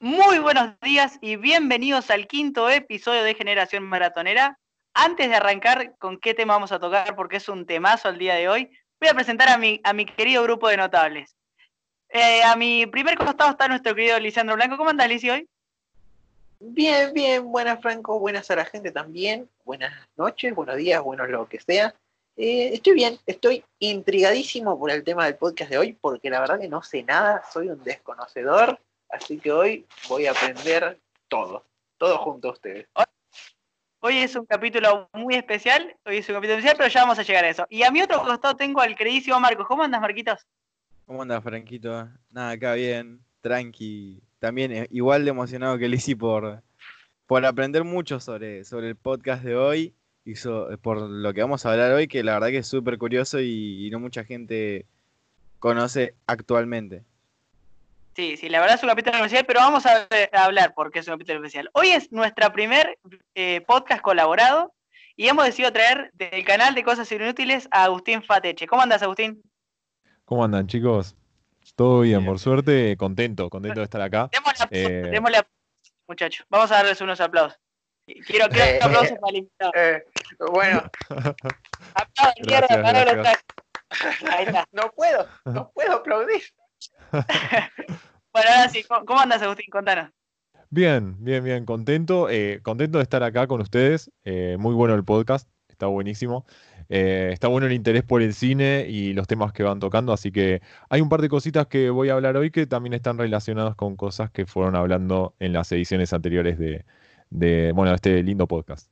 Muy buenos días y bienvenidos al quinto episodio de Generación Maratonera. Antes de arrancar con qué tema vamos a tocar, porque es un temazo el día de hoy, voy a presentar a mi, a mi querido grupo de notables. Eh, a mi primer costado está nuestro querido Lisandro Blanco. ¿Cómo andás, Lisi, hoy? Bien, bien, buenas Franco, buenas a la gente también, buenas noches, buenos días, buenos lo que sea. Eh, estoy bien, estoy intrigadísimo por el tema del podcast de hoy, porque la verdad que no sé nada, soy un desconocedor, así que hoy voy a aprender todo, todo junto a ustedes. Hoy es un capítulo muy especial, hoy es un capítulo especial, pero ya vamos a llegar a eso. Y a mi otro costado tengo al queridísimo Marcos. ¿Cómo andas, Marquitos? ¿Cómo andas, Franquito? Nada, acá bien, tranqui. También eh, igual de emocionado que Lizzy por, por aprender mucho sobre, sobre el podcast de hoy y por lo que vamos a hablar hoy, que la verdad que es súper curioso y no mucha gente conoce actualmente. Sí, sí, la verdad es un capítulo especial, pero vamos a, hablar porque es un capítulo especial. Hoy es nuestra primer eh, podcast colaborado y hemos decidido traer del canal de Cosas Inútiles a Agustín Fateche. ¿Cómo andas, Agustín? ¿Cómo andan, chicos? Todo bien, por suerte, contento, contento de estar acá. Démosle, eh... muchachos. Vamos a darles unos aplausos. Quiero, quiero eh, aplausos para el invitado. Eh, bueno. aplausos, Ahí está. No puedo, no puedo aplaudir. bueno, ahora sí, ¿cómo andas, Agustín? Contanos. Bien, bien, bien, contento, eh, contento de estar acá con ustedes. Eh, muy bueno el podcast, está buenísimo. Eh, está bueno el interés por el cine y los temas que van tocando, así que hay un par de cositas que voy a hablar hoy que también están relacionadas con cosas que fueron hablando en las ediciones anteriores de, de bueno, este lindo podcast.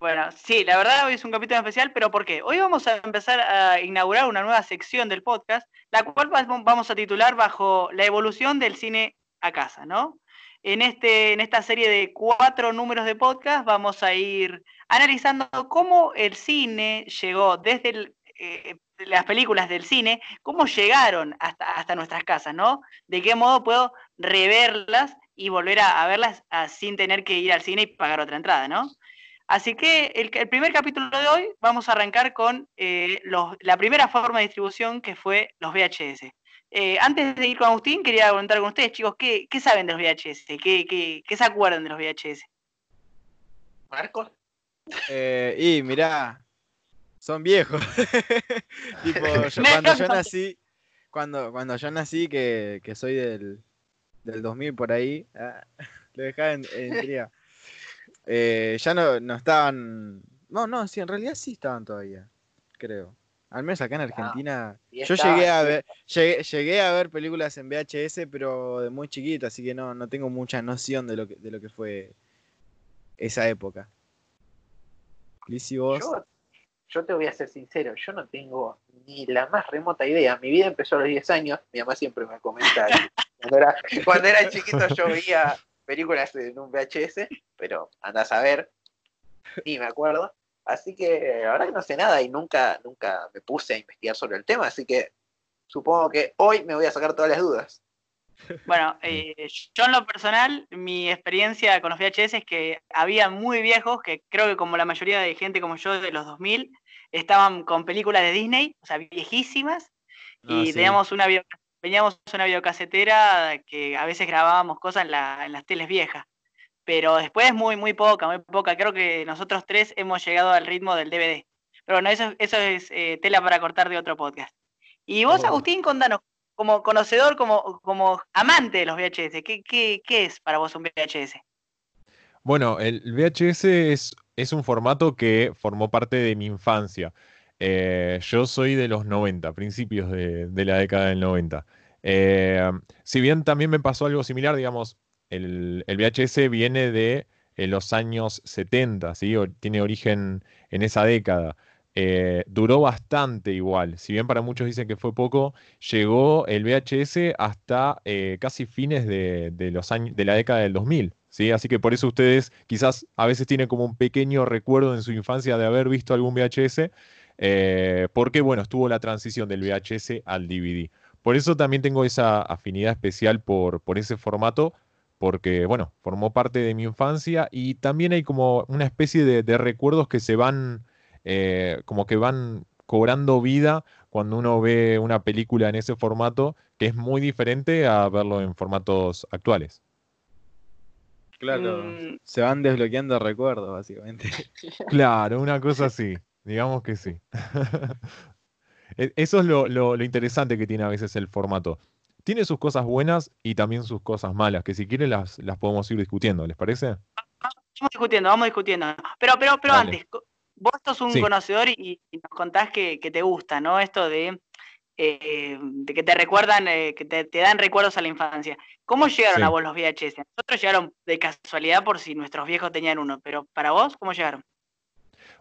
Bueno, sí, la verdad hoy es un capítulo especial, pero ¿por qué? Hoy vamos a empezar a inaugurar una nueva sección del podcast, la cual vamos a titular bajo la evolución del cine a casa, ¿no? En, este, en esta serie de cuatro números de podcast vamos a ir analizando cómo el cine llegó desde eh, las películas del cine, cómo llegaron hasta, hasta nuestras casas, ¿no? De qué modo puedo reverlas y volver a, verlas sin tener que ir al cine y pagar otra entrada, ¿no? Así que el, primer capítulo de hoy vamos a arrancar con eh, la primera forma de distribución que fue los VHS. Eh, antes de ir con Agustín, quería preguntar con ustedes, chicos, ¿qué, saben de los VHS? ¿Qué, se acuerdan de los VHS? Marcos. Eh, y mirá, son viejos. tipo, cuando yo nací, cuando, cuando yo nací, que, soy del, del 2000 por ahí, ah, lo dejaba en, en eh, ya no, no estaban. No, no, sí, en realidad sí estaban todavía, creo. Al menos acá en ah, Argentina. yo llegué a ver, llegué, a ver películas en VHS, pero de muy chiquito, así que no, no tengo mucha noción de lo que, de lo que fue esa época. Liz, vos? Yo, te voy a ser sincero, yo no tengo ni la más remota idea. Mi vida empezó a los 10 años, mi mamá siempre me comenta. cuando, era, cuando era chiquito yo veía películas en un VHS, pero andás a ver, ni me acuerdo. Así que ahora que no sé nada y nunca, nunca me puse a investigar sobre el tema, así que supongo que hoy me voy a sacar todas las dudas. Bueno, eh, yo en lo personal, mi experiencia con los VHS es que había muy viejos, que creo que como la mayoría de gente como yo de los 2000, estaban con películas de Disney, o sea, viejísimas, ah, y teníamos una veníamos una videocasetera que a veces grabábamos cosas en, las teles viejas. Pero después muy, muy poca, muy poca. Creo que nosotros tres hemos llegado al ritmo del DVD. Pero bueno, eso, eso es eh, tela para cortar de otro podcast. Y vos, Agustín, contanos, como conocedor, como, como amante de los VHS, ¿qué, qué, qué es para vos un VHS? Bueno, el VHS es, es un formato que formó parte de mi infancia. Eh, yo soy de los 90, principios de, la década del 90. Eh, si bien también me pasó algo similar, digamos, el, VHS viene de eh, los años 70, ¿sí? tiene origen en esa década. duró bastante igual, si bien para muchos dicen que fue poco, llegó el VHS hasta casi fines de, la década del 2000. ¿Sí? Así que por eso ustedes quizás a veces tienen como un pequeño recuerdo en su infancia de haber visto algún VHS, eh, porque, bueno, estuvo la transición del VHS al DVD. Por eso también tengo esa afinidad especial por ese formato, porque, bueno, formó parte de mi infancia y también hay como una especie de, recuerdos que se van, eh, como que van cobrando vida cuando uno ve una película en ese formato, que es muy diferente a verlo en formatos actuales. Claro, mm. se van desbloqueando recuerdos, básicamente. Claro, una cosa así, digamos que sí. E, eso es lo, interesante que tiene a veces el formato. Tiene sus cosas buenas y también sus cosas malas, que si quieren las, las podemos ir discutiendo, ¿les parece? Vamos discutiendo, vamos discutiendo. Pero, pero, pero antes, vos sos un conocedor y, nos contás que, te gusta, ¿no? Esto de, eh, de que te recuerdan, eh, que te, dan recuerdos a la infancia. ¿Cómo llegaron a vos los VHS? Nosotros llegaron de casualidad por si nuestros viejos tenían uno, pero para vos, ¿cómo llegaron?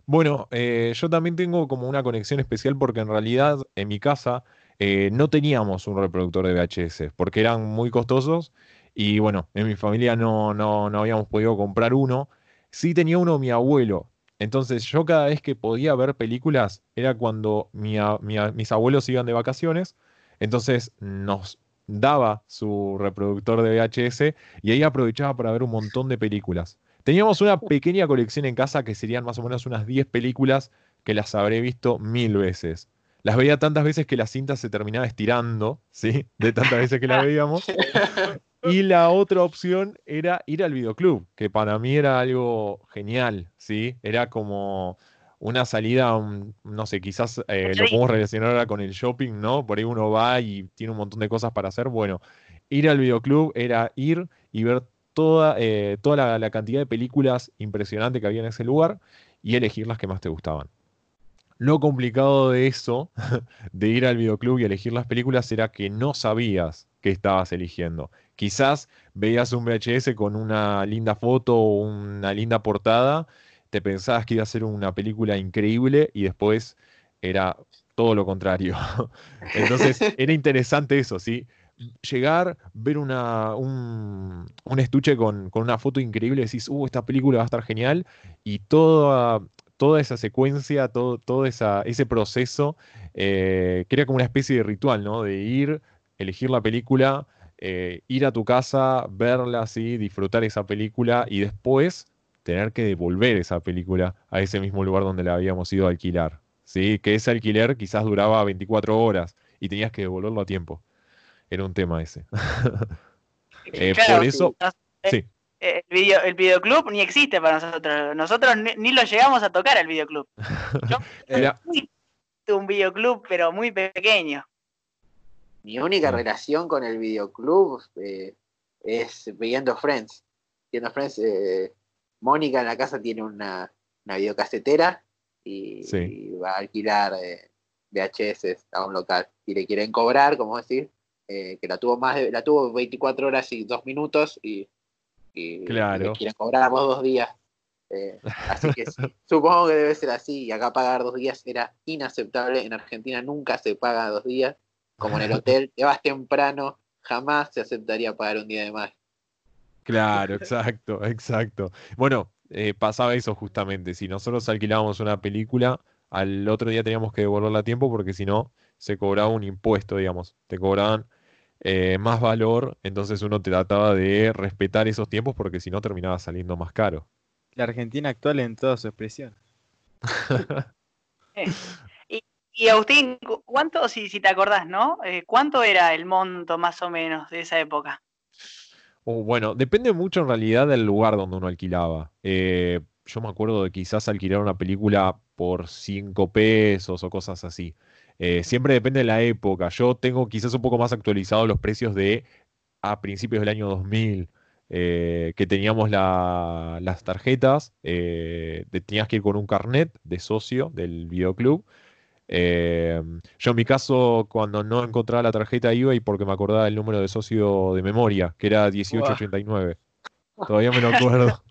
Bueno, eh, yo también tengo como una conexión especial porque en realidad en mi casa no teníamos un reproductor de VHS porque eran muy costosos y bueno, en mi familia no, no, no habíamos podido comprar uno. Sí tenía uno mi abuelo, entonces yo cada vez que podía ver películas era cuando mis abuelos iban de vacaciones, entonces nos daba su reproductor de VHS y ahí aprovechaba para ver un montón de películas. Teníamos una pequeña colección en casa que serían más o menos unas 10 películas que las habré visto mil veces. Las veía tantas veces que la cinta se terminaba estirando, ¿sí? De tantas veces que la veíamos. Y la otra opción era ir al videoclub, que para mí era algo genial, ¿sí? Era como una salida, no sé, quizás eh, lo podemos relacionar ahora con el shopping, ¿no? Por ahí uno va y tiene un montón de cosas para hacer. Bueno, ir al videoclub era ir y ver toda, eh, toda la, cantidad de películas impresionantes que había en ese lugar y elegir las que más te gustaban. Lo complicado de eso, de ir al videoclub y elegir las películas, era que no sabías qué estabas eligiendo. Quizás veías un VHS con una linda foto o una linda portada, te pensabas que iba a ser una película increíble y después era todo lo contrario. Entonces era interesante eso, ¿sí? Llegar, ver un, estuche con, una foto increíble, decís, uh, esta película va a estar genial, y toda, toda esa secuencia, todo, todo ese proceso, eh, crea como una especie de ritual, ¿no? De ir, elegir la película, eh, ir a tu casa, verla así, disfrutar esa película y después tener que devolver esa película a ese mismo lugar donde la habíamos ido a alquilar. ¿sí? Que ese alquiler quizás duraba 24 horas y tenías que devolverlo a tiempo. Era un tema ese. Eh, por eso, sí. El, video, el videoclub ni existe para nosotros. Nosotros ni, lo llegamos a tocar el videoclub. Yo Era... un videoclub, pero muy pequeño. Mi única relación con el videoclub eh, es viendo Friends. Viendo Friends, eh, Mónica en la casa tiene una, una videocasetera y, va a alquilar eh, VHS a un local. Y le quieren cobrar, como decir, que la tuvo más la tuvo 24 horas y 2 minutos y, le quieren cobrar vos dos días. así que supongo que debe ser así. Y acá pagar dos días era inaceptable. En Argentina nunca se paga dos días como en el hotel, te vas temprano, jamás se aceptaría pagar un día de más. Claro, exacto, exacto. Bueno, eh, pasaba eso justamente. Si nosotros alquilábamos una película, al otro día teníamos que devolverla a tiempo porque si no, se cobraba un impuesto, digamos. Te cobraban eh, más valor, entonces uno trataba de respetar esos tiempos porque si no terminaba saliendo más caro. La Argentina actual en toda su expresión. Eh, y Agustín, ¿cuánto, si, si te acordás, ¿no? Eh, ¿Cuánto era el monto más o menos de esa época? Oh, bueno, depende mucho en realidad del lugar donde uno alquilaba. Eh, yo me acuerdo de quizás alquilar una película por 5 pesos o cosas así. Eh, siempre depende de la época. Yo tengo quizás un poco más actualizados los precios de a principios del año 2000, que teníamos las tarjetas, tenías que ir con un carnet de socio del videoclub eh, yo en mi caso, cuando no encontraba la tarjeta iba y porque me acordaba el número de socio de memoria, que era 1889. Todavía me lo acuerdo.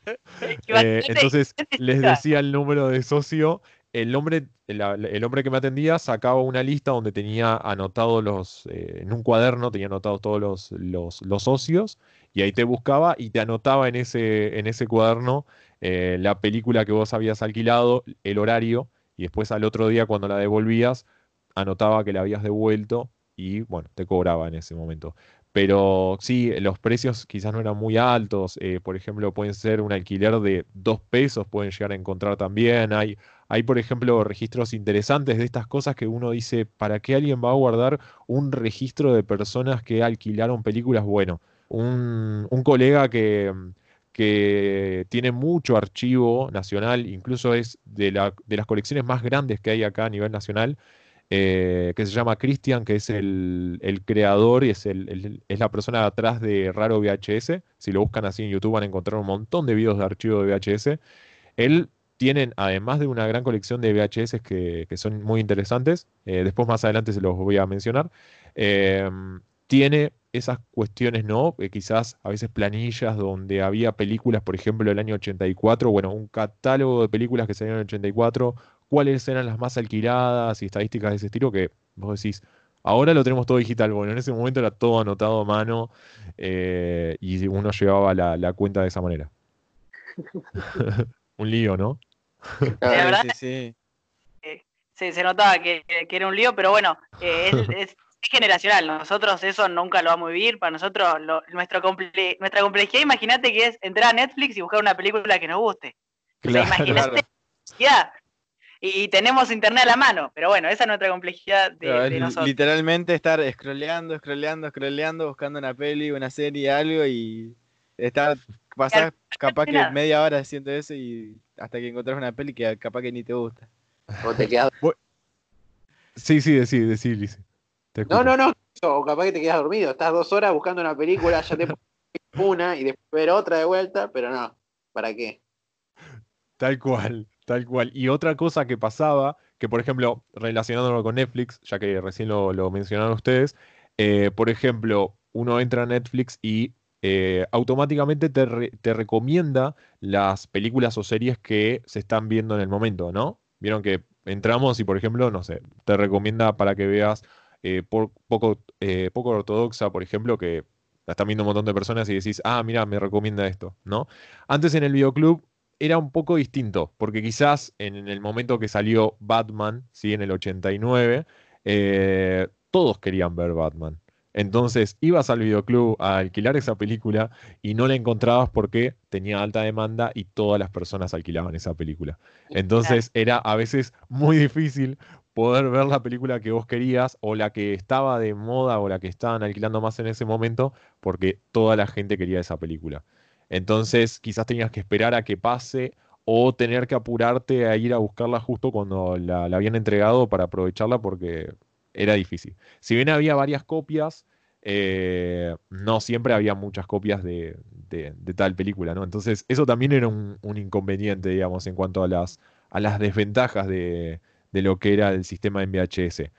Eh, entonces les decía el número de socio. El hombre, el, hombre que me atendía sacaba una lista donde tenía anotados los, eh, en un cuaderno tenía anotados todos los, los, los, socios y ahí te buscaba y te anotaba en ese, en ese cuaderno la película que vos habías alquilado, el horario y después al otro día cuando la devolvías, anotaba que la habías devuelto y bueno, te cobraba en ese momento. pero sí, los precios quizás no eran muy altos. Eh, por ejemplo, pueden ser un alquiler de dos pesos, pueden llegar a encontrar también. Hay, hay, por ejemplo, registros interesantes de estas cosas que uno dice, ¿para qué alguien va a guardar un registro de personas que alquilaron películas? Bueno, un, colega que, que tiene mucho archivo nacional, incluso es de, la, de las colecciones más grandes que hay acá a nivel nacional, eh, que se llama Christian, que es el, creador y es, el, es la persona atrás de Raro VHS. Si lo buscan así en YouTube van a encontrar un montón de videos de archivo de VHS. Él tiene, además de una gran colección de VHS que, son muy interesantes, eh, después más adelante se los voy a mencionar, em, tiene esas cuestiones, ¿no? Eh, quizás a veces planillas donde había películas, por ejemplo, el año 84, bueno, un catálogo de películas que salieron en el 84, cuáles eran las más alquiladas y estadísticas de ese estilo que vos decís, ahora lo tenemos todo digital, bueno, en ese momento era todo anotado a mano eh, y uno llevaba la, cuenta de esa manera. un lío, ¿no? sí, sí. sí, se notaba que, era un lío, pero bueno, eh, es, generacional. Nosotros eso nunca lo vamos a vivir. Para nosotros, nuestra complejidad, imagínate que es entrar a Netflix y buscar una película que nos guste. imagínate y, tenemos internet a la mano, pero bueno, esa es nuestra complejidad de, nosotros. Literalmente estar scrolleando, scrolleando, scrolleando, buscando una peli, una serie, algo y estar, pasar capaz que media hora haciendo eso y hasta que encontrás una peli que capaz que ni te gusta. O te quedas... Sí, sí, decí, decí, Lice. No, no, no, o capaz que te quedas dormido, estás dos horas buscando una película, ya te pones una y después ver otra de vuelta, pero no, ¿para qué? Tal cual. Tal cual. Y otra cosa que pasaba, que por ejemplo, relacionándolo con Netflix, ya que recién lo, mencionaron ustedes, eh, por ejemplo, uno entra a Netflix y eh, automáticamente te, recomienda las películas o series que se están viendo en el momento, ¿no? Vieron que entramos y, por ejemplo, no sé, te recomienda para que veas eh, por, poco, poco ortodoxa, por ejemplo, que la están viendo un montón de personas y decís, ah, mira, me recomienda esto, ¿no? Antes en el videoclub era un poco distinto, porque quizás en el momento que salió Batman, ¿sí? en el 89, eh, todos querían ver Batman. Entonces ibas al videoclub a alquilar esa película y no la encontrabas porque tenía alta demanda y todas las personas alquilaban esa película. Entonces era a veces muy difícil poder ver la película que vos querías o la que estaba de moda o la que estaban alquilando más en ese momento porque toda la gente quería esa película. Entonces quizás tenías que esperar a que pase o tener que apurarte a ir a buscarla justo cuando la, habían entregado para aprovecharla porque era difícil. Si bien había varias copias, eh, no siempre había muchas copias de, tal película, ¿no? Entonces eso también era un, inconveniente, digamos, en cuanto a las, desventajas de, lo que era el sistema en VHS.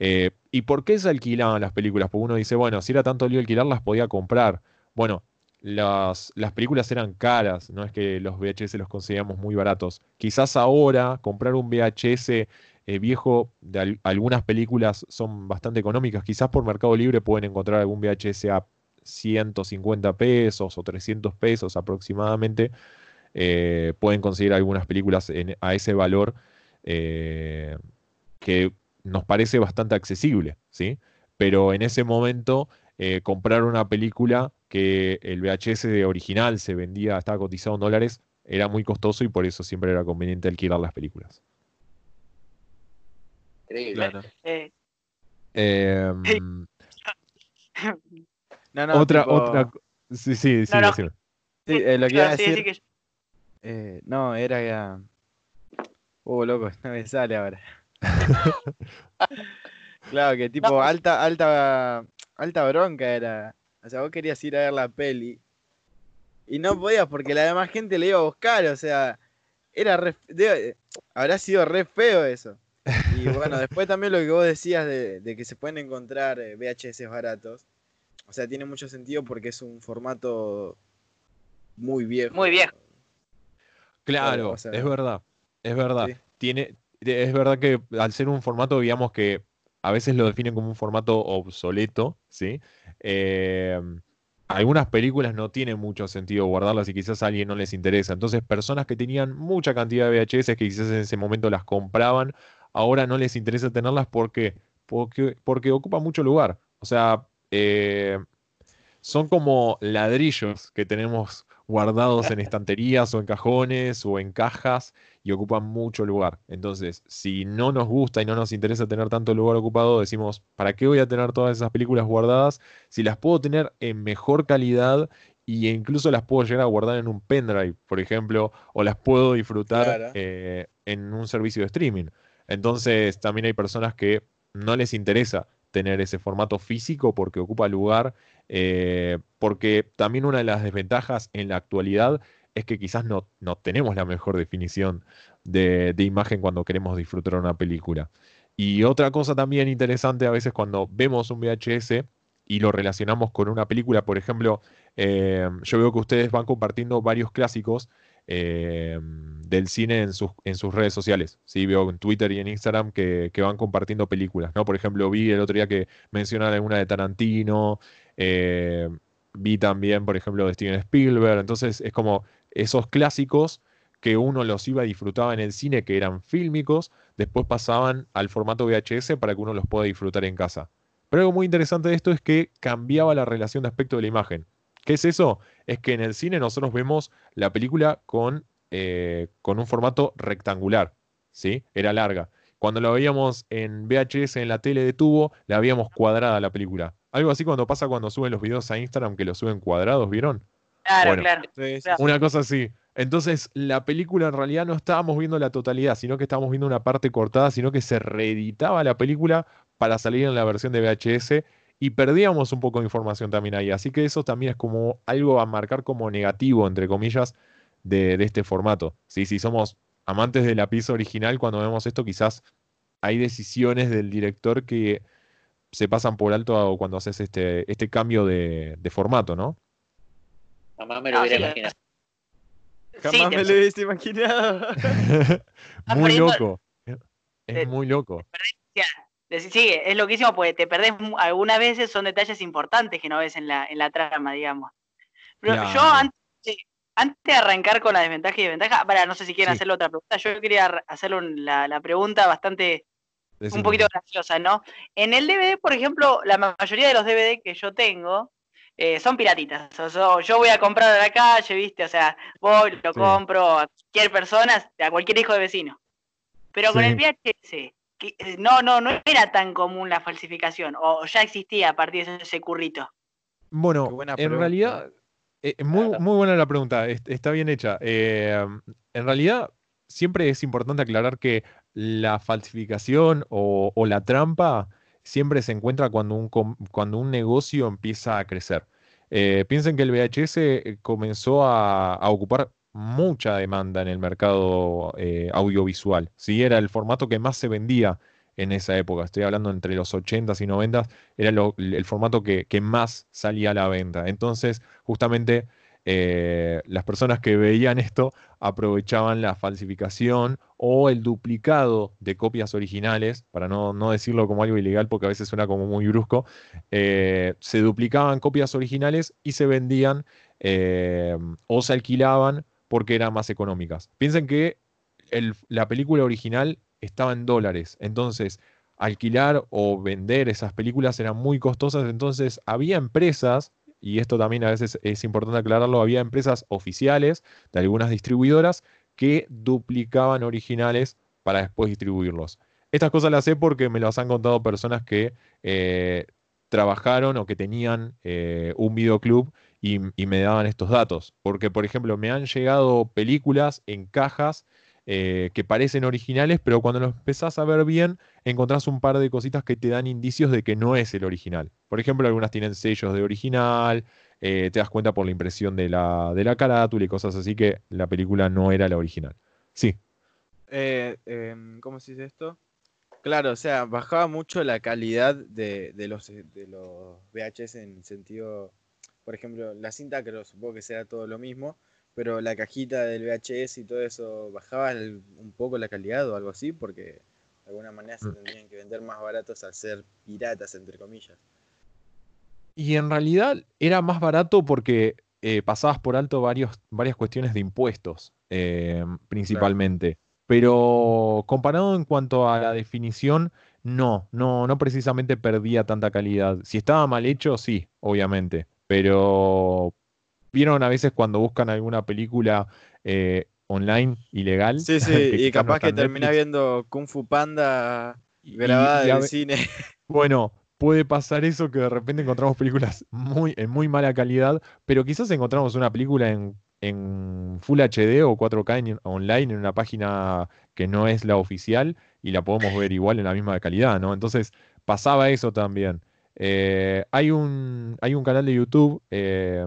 Eh, ¿Y por qué se alquilaban las películas? Porque uno dice, bueno, si era tanto lío alquilarlas, podía comprar. Bueno, las, las, películas eran caras, no es que los VHS los conseguíamos muy baratos. Quizás ahora comprar un VHS eh, viejo de algunas películas son bastante económicas. Quizás por Mercado Libre pueden encontrar algún VHS a 150 pesos o 300 pesos aproximadamente. Eh, pueden conseguir algunas películas a ese valor eh, que nos parece bastante accesible, ¿sí? Pero en ese momento comprar una película que el VHS original se vendía, estaba cotizado en dólares, era muy costoso y por eso siempre era conveniente alquilar las películas. Increíble. Eh, em, no, no, otra, otra. Sí, sí, sí. No, sí eh, lo que iba a decir. Eh, no, era ya. Uh, loco, no me sale ahora. claro, que tipo alta, alta, alta bronca era o sea, vos querías ir a ver la peli y no podías porque la demás gente le iba a buscar, o sea, era re, habrá sido re feo eso. Y bueno, después también lo que vos decías de, que se pueden encontrar eh, VHS baratos, o sea, tiene mucho sentido porque es un formato muy viejo. Muy viejo. Claro, es verdad, es verdad. Tiene, es verdad que al ser un formato, digamos que a veces lo definen como un formato obsoleto, ¿sí? Em, algunas películas no tienen mucho sentido guardarlas y quizás a alguien no les interesa. Entonces, personas que tenían mucha cantidad de VHS que quizás en ese momento las compraban, ahora no les interesa tenerlas porque, porque, porque ocupa mucho lugar. O sea, eh, son como ladrillos que tenemos guardados en estanterías o en cajones o en cajas y ocupan mucho lugar. Entonces, si no nos gusta y no nos interesa tener tanto lugar ocupado, decimos, ¿para qué voy a tener todas esas películas guardadas si las puedo tener en mejor calidad e incluso las puedo llegar a guardar en un pendrive, por ejemplo, o las puedo disfrutar eh, en un servicio de streaming? Entonces, también hay personas que no les interesa tener ese formato físico porque ocupa lugar, eh, porque también una de las desventajas en la actualidad es que quizás no, no tenemos la mejor definición de, imagen cuando queremos disfrutar una película. Y otra cosa también interesante a veces cuando vemos un VHS y lo relacionamos con una película, por ejemplo, eh, yo veo que ustedes van compartiendo varios clásicos eh, del cine en sus, en sus redes sociales. ¿sí? Veo en Twitter y en Instagram que, van compartiendo películas. ¿no? Por ejemplo, vi el otro día que mencionan alguna de Tarantino, eh, vi también, por ejemplo, de Steven Spielberg. Entonces es como esos clásicos que uno los iba a disfrutar en el cine, que eran fílmicos, después pasaban al formato VHS para que uno los pueda disfrutar en casa. Pero algo muy interesante de esto es que cambiaba la relación de aspecto de la imagen. ¿Qué es eso? Es que en el cine nosotros vemos la película con, eh, con un formato rectangular, ¿sí? Era larga. Cuando la veíamos en VHS en la tele de tubo, la veíamos cuadrada la película. Algo así cuando pasa cuando suben los videos a Instagram que los suben cuadrados, ¿vieron? Claro, claro. Una cosa así. Entonces, la película en realidad no estábamos viendo la totalidad, sino que estábamos viendo una parte cortada, sino que se reeditaba la película para salir en la versión de VHS y perdíamos un poco de información también ahí. Así que eso también es como algo a marcar como negativo, entre comillas, de, este formato. ¿sí? Si somos amantes de la pieza original, cuando vemos esto, quizás hay decisiones del director que se pasan por alto cuando haces este, este cambio de, formato, ¿no? Jamás me lo hubiera imaginado. Jamás me lo hubiese imaginado. muy loco. Es muy loco. Sí, es loquísimo porque te perdés algunas veces, son detalles importantes que no ves en la, en la trama, digamos. Pero yo antes, de arrancar con la desventaja y desventaja, para, no sé si quieren hacerle otra pregunta, yo quería hacerle la, pregunta bastante, un poquito graciosa, ¿no? En el DVD, por ejemplo, la mayoría de los DVD que yo tengo, eh, son piratitas. yo voy a comprar a la calle, ¿viste? O sea, voy, lo compro a cualquier persona, a cualquier hijo de vecino. Pero con el VHS, eh, no, no, no era tan común la falsificación, o ya existía a partir de ese currito. Bueno, en realidad, eh, muy, muy buena la pregunta, está bien hecha. Eh, en realidad, siempre es importante aclarar que la falsificación o, la trampa siempre se encuentra cuando un, cuando un negocio empieza a crecer. piensen que el VHS comenzó a, ocupar mucha demanda en el mercado eh, audiovisual. ¿sí? Era el formato que más se vendía en esa época. Estoy hablando entre los 80s y 90s, era el formato que, más salía a la venta. Entonces, justamente eh, las personas que veían esto aprovechaban la falsificación o el duplicado de copias originales, para no, decirlo como algo ilegal porque a veces suena como muy brusco, eh, se duplicaban copias originales y se vendían o se alquilaban porque eran más económicas. Piensen que la película original estaba en dólares, entonces alquilar o vender esas películas eran muy costosas, entonces había empresas, y esto también a veces es importante aclararlo, había empresas oficiales de algunas distribuidoras que duplicaban originales para después distribuirlos. Estas cosas las sé porque me las han contado personas que eh, trabajaron o que tenían eh, un videoclub y, me daban estos datos. Porque, por ejemplo, me han llegado películas en cajas eh, que parecen originales, pero cuando los empezás a ver bien, encontrás un par de cositas que te dan indicios de que no es el original. Por ejemplo, algunas tienen sellos de original, eh, te das cuenta por la impresión de la, de la carátula y cosas así que la película no era la original. Sí. Eh, em, ¿Cómo se dice esto? Claro, o sea, bajaba mucho la calidad de, de, los, de los VHS en sentido por ejemplo, la cinta creo, supongo que sea todo lo mismo, pero la cajita del VHS y todo eso, ¿bajaba un poco la calidad o algo así? Porque de alguna manera se mm. tendrían que vender más baratos al ser piratas, entre comillas. Y en realidad era más barato porque eh, pasabas por alto varios, varias cuestiones de impuestos, eh, principalmente. Pero comparado en cuanto a la definición, no, no, no precisamente perdía tanta calidad. Si estaba mal hecho, sí, obviamente pero vieron a veces cuando buscan alguna película eh, online ilegal. Sí, sí, y capaz que termina viendo Kung Fu Panda grabada del cine. Bueno, puede pasar eso que de repente encontramos películas muy, en muy mala calidad, pero quizás encontramos una película en, Full HD o 4K online en una página que no es la oficial y la podemos ver igual en la misma calidad, ¿no? Entonces pasaba eso también. Eh, hay, un, hay un canal de YouTube eh,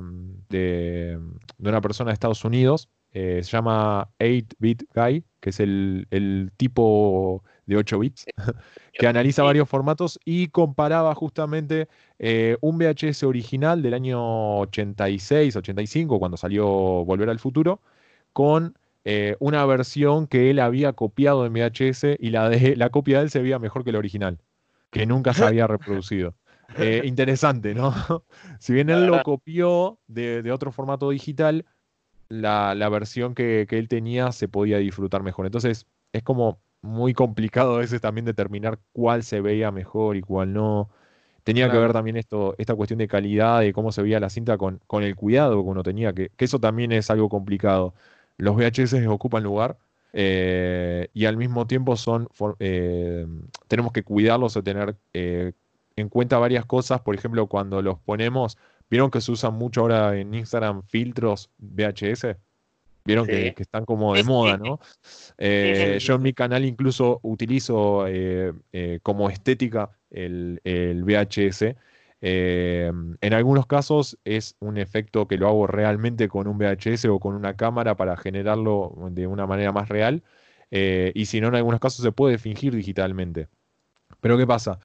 de, una persona de Estados Unidos, eh, se llama 8-Bit Guy, que es el, el tipo de 8 bits, que analiza varios formatos y comparaba justamente un VHS original del año 86, 85, cuando salió Volver al Futuro, con eh, una versión que él había copiado en VHS y la, de, la copia de él se veía mejor que la original, que nunca se había reproducido. Eh, interesante, ¿no? si bien él lo copió de, otro formato digital, la, versión que, que, él tenía se podía disfrutar mejor. Entonces, es como muy complicado a veces también determinar cuál se veía mejor y cuál no. Tenía que ver también esto, esta cuestión de calidad, de cómo se veía la cinta con, con el cuidado que uno tenía, que, eso también es algo complicado. Los VHS ocupan lugar eh, y al mismo tiempo son eh, tenemos que cuidarlos o tener eh, en cuenta varias cosas. Por ejemplo, cuando los ponemos, ¿vieron que se usan mucho ahora en Instagram filtros VHS? Vieron que, están como de moda, ¿no? Eh, yo en mi canal incluso utilizo eh, eh, como estética el, VHS. en algunos casos es un efecto que lo hago realmente con un VHS o con una cámara para generarlo de una manera más real. y si no, en algunos casos se puede fingir digitalmente. Pero ¿qué pasa?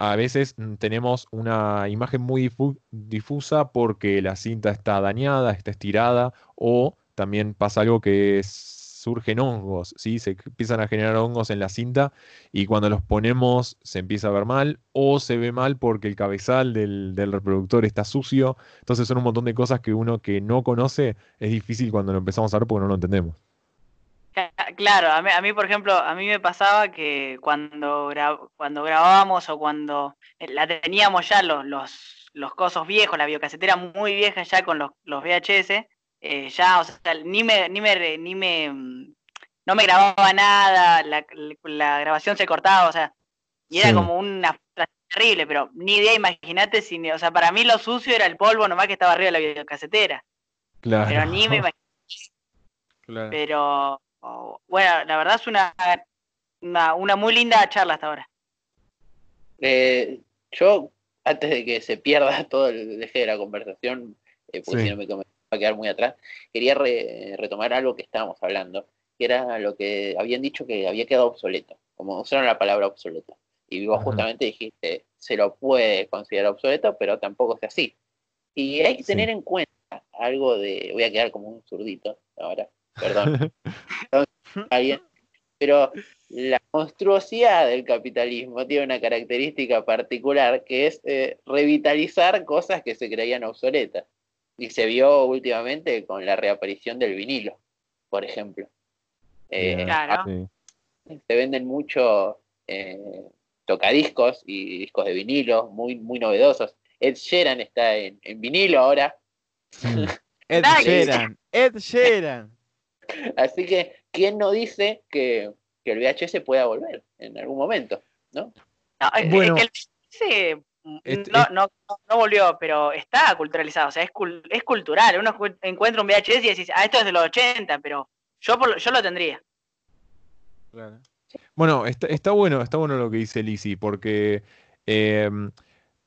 A veces tenemos una imagen muy difusa porque la cinta está dañada, está estirada o también pasa algo que surgen hongos, ¿sí? se empiezan a generar hongos en la cinta y cuando los ponemos se empieza a ver mal o se ve mal porque el cabezal del, reproductor está sucio. Entonces son un montón de cosas que uno que no conoce es difícil cuando lo empezamos a ver porque no lo entendemos. Claro, a mí, por ejemplo, a mí me pasaba que cuando, cuando grabábamos o cuando eh, la teníamos ya los, los, los cosos viejos, la biocasetera muy vieja ya con los, los VHS, eh, ya, o sea, ni me, ni me, ni me, mm, no me grababa nada, la, grabación se cortaba, o sea, y era como una terrible, pero ni idea, imagínate, si, o sea, para mí lo sucio era el polvo nomás que estaba arriba de la videocasetera. Claro. Pero ni me claro. Pero, bueno, la verdad es una, una, muy linda charla hasta ahora. Eh, yo, antes de que se pierda todo el eje de la conversación, eh, porque si no me a quedar muy atrás, quería retomar algo que estábamos hablando, que era lo que habían dicho que había quedado obsoleto, como usaron la palabra obsoleto. Y vos justamente dijiste, se lo puede considerar obsoleto, pero tampoco es así. Y hay que tener en cuenta algo de, voy a quedar como un zurdito ahora, perdón, pero la monstruosidad del capitalismo tiene una característica particular que es eh, revitalizar cosas que se creían obsoletas. Y se vio últimamente con la reaparición del vinilo, por ejemplo. Eh, claro. Se venden mucho eh, tocadiscos y discos de vinilo muy, muy novedosos. Ed Sheeran está en, vinilo ahora. Ed Sheeran, Ed Sheeran. Así que, ¿quién no dice que, el VHS pueda volver en algún momento? ¿no? bueno. el VHS este, no, no, no, volvió, pero está culturalizado, o sea, es, es cultural. Uno encuentra un VHS y decís, ah, esto es de los 80, pero yo, yo lo tendría. Bueno, está, está, bueno, está bueno lo que dice Lizzie, porque em,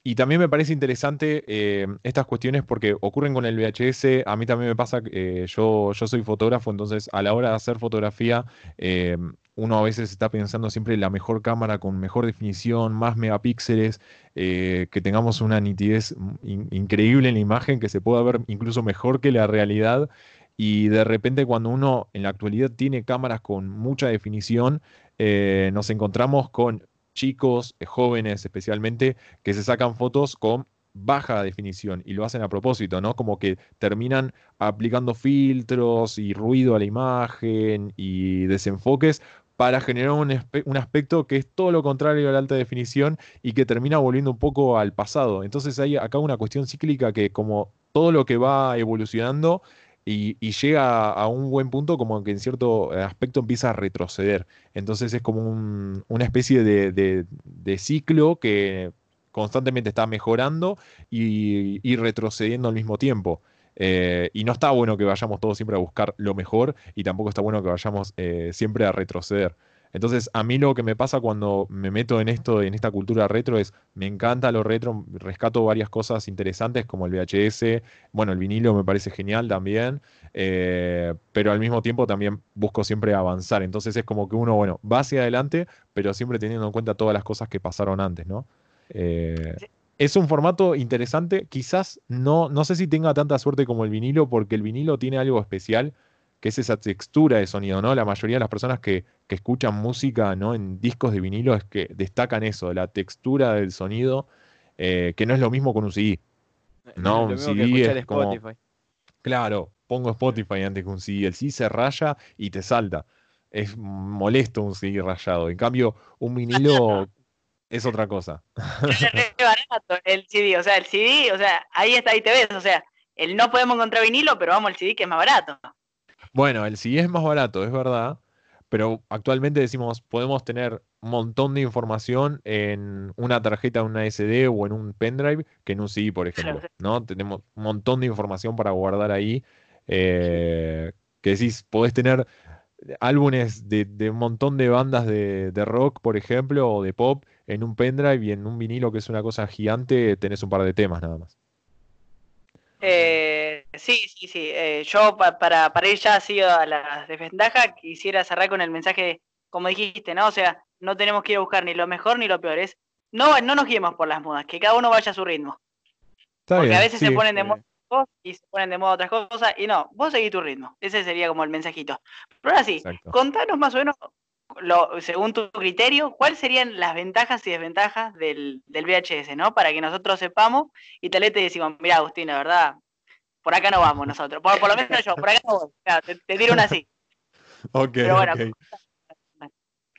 y también me parece interesante em, estas cuestiones porque ocurren con el VHS. A mí también me pasa, eh, yo, yo soy fotógrafo, entonces a la hora de hacer fotografía, em, uno a veces está pensando siempre en la mejor cámara con mejor definición, más megapíxeles, eh, que tengamos una nitidez increíble en la imagen, que se pueda ver incluso mejor que la realidad. Y de repente cuando uno en la actualidad tiene cámaras con mucha definición, eh, nos encontramos con chicos, eh, jóvenes especialmente, que se sacan fotos con baja definición y lo hacen a propósito, ¿no? Como que terminan aplicando filtros y ruido a la imagen y desenfoques para generar un, aspecto que es todo lo contrario a la alta definición y que termina volviendo un poco al pasado. Entonces hay acá una cuestión cíclica que como todo lo que va evolucionando y, llega a un buen punto como que en cierto aspecto empieza a retroceder. Entonces es como una especie de, ciclo que constantemente está mejorando y, retrocediendo al mismo tiempo. Eh, y no está bueno que vayamos todos siempre a buscar lo mejor y tampoco está bueno que vayamos eh, siempre a retroceder. Entonces, a mí lo que me pasa cuando me meto en esto, en esta cultura retro, es me encanta lo retro, rescato varias cosas interesantes como el VHS, bueno, el vinilo me parece genial también, eh, pero al mismo tiempo también busco siempre avanzar. Entonces es como que uno, bueno, va hacia adelante, pero siempre teniendo en cuenta todas las cosas que pasaron antes, ¿no? Eh, es un formato interesante, quizás no, no sé si tenga tanta suerte como el vinilo, porque el vinilo tiene algo especial que es esa textura de sonido, ¿no? La mayoría de las personas que, escuchan música, ¿no? En discos de vinilo es que destacan eso, la textura del sonido, eh, que no es lo mismo con un CD. No, un CD es como... Claro, pongo Spotify antes que un CD. El CD se raya y te salta. Es molesto un CD rayado. En cambio, un vinilo es otra cosa. Es barato el CD, o sea, el CD, o sea, ahí está, ahí te ves, o sea, el no podemos encontrar vinilo, pero vamos al CD que es más barato. Bueno, el CD es más barato, es verdad, pero actualmente decimos, podemos tener un montón de información en una tarjeta, una SD o en un pendrive que en un CD, por ejemplo, ¿no? Tenemos un montón de información para guardar ahí, eh, que decís, podés tener álbumes de, un montón de bandas de, de, rock, por ejemplo, o de pop en un pendrive y en un vinilo que es una cosa gigante tenés un par de temas nada más. Eh, sí, sí, sí. Eh, yo para, para ir ya así a las desventajas, quisiera cerrar con el mensaje, como dijiste, ¿no? O sea, no tenemos que ir a buscar ni lo mejor ni lo peor. Es, no, no nos guiemos por las modas, que cada uno vaya a su ritmo. Porque a veces se ponen de moda y se ponen de moda otras cosas, y no, vos seguís tu ritmo. Ese sería como el mensajito. Pero ahora sí, contanos más o menos según tu criterio, ¿cuáles serían las ventajas y desventajas del, VHS, ¿no? Para que nosotros sepamos y tal vez te decimos, mira Agustín, la verdad, por acá no vamos nosotros. Por, lo menos yo, por acá no voy. te, tiro una así. Ok,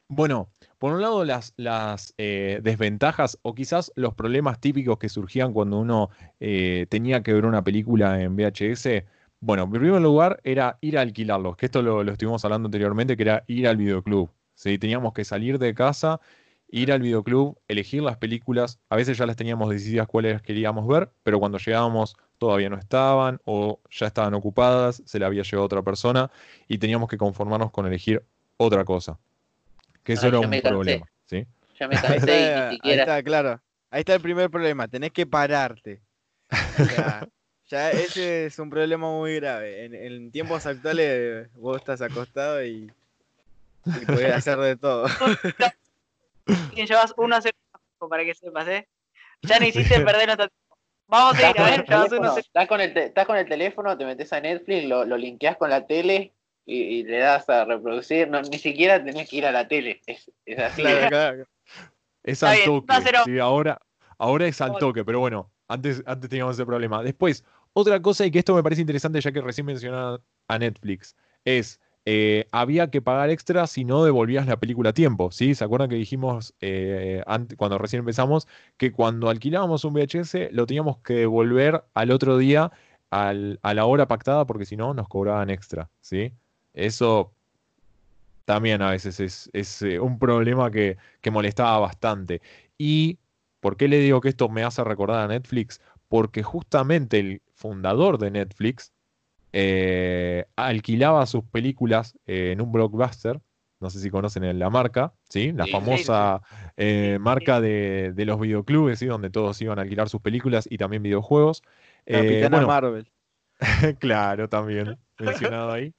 bueno, por un lado las, las eh, desventajas o quizás los problemas típicos que surgían cuando uno eh, tenía que ver una película en VHS. Bueno, en primer lugar era ir a alquilarlos, que esto lo, lo estuvimos hablando anteriormente, que era ir al videoclub. Teníamos que salir de casa, ir al videoclub, elegir las películas. A veces ya las teníamos decididas cuáles queríamos ver, pero cuando llegábamos todavía no estaban o ya estaban ocupadas, se la había llevado otra persona y teníamos que conformarnos con elegir otra cosa. Que eso era un problema. ¿sí? Ya me cansé y ni siquiera... Ahí está, claro. Ahí está el primer problema, tenés que pararte. ya ese es un problema muy grave. en tiempos actuales vos estás acostado y y puede hacer de todo. Y llevas uno a cero para que sepas, ¿eh? Ya no hiciste perder nuestro tiempo. Vamos a ir, a ver, Estás con, el estás con el teléfono, te metes a Netflix, lo, lo linkeas con la tele y, le das a reproducir. No, ni siquiera tenés que ir a la tele. Es, es así. Es al toque. Sí, ahora, ahora es al toque, pero bueno, antes, antes teníamos ese problema. Después, otra cosa, y que esto me parece interesante, ya que recién mencionaba a Netflix, es eh, había que pagar extra si no devolvías la película a tiempo, ¿sí? ¿Se acuerdan que dijimos eh, cuando recién empezamos que cuando alquilábamos un VHS lo teníamos que devolver al otro día a la hora pactada porque si no nos cobraban extra, ¿sí? Eso también a veces es, eh, un problema que, que molestaba bastante. ¿Y por qué le digo que esto me hace recordar a Netflix? Porque justamente el fundador de Netflix, eh, alquilaba sus películas eh, en un blockbuster. No sé si conocen la marca, ¿sí? La famosa eh, marca de, los videoclubes, ¿sí? Donde todos iban a alquilar sus películas y también videojuegos. Capitana Marvel. claro, también mencionado ahí.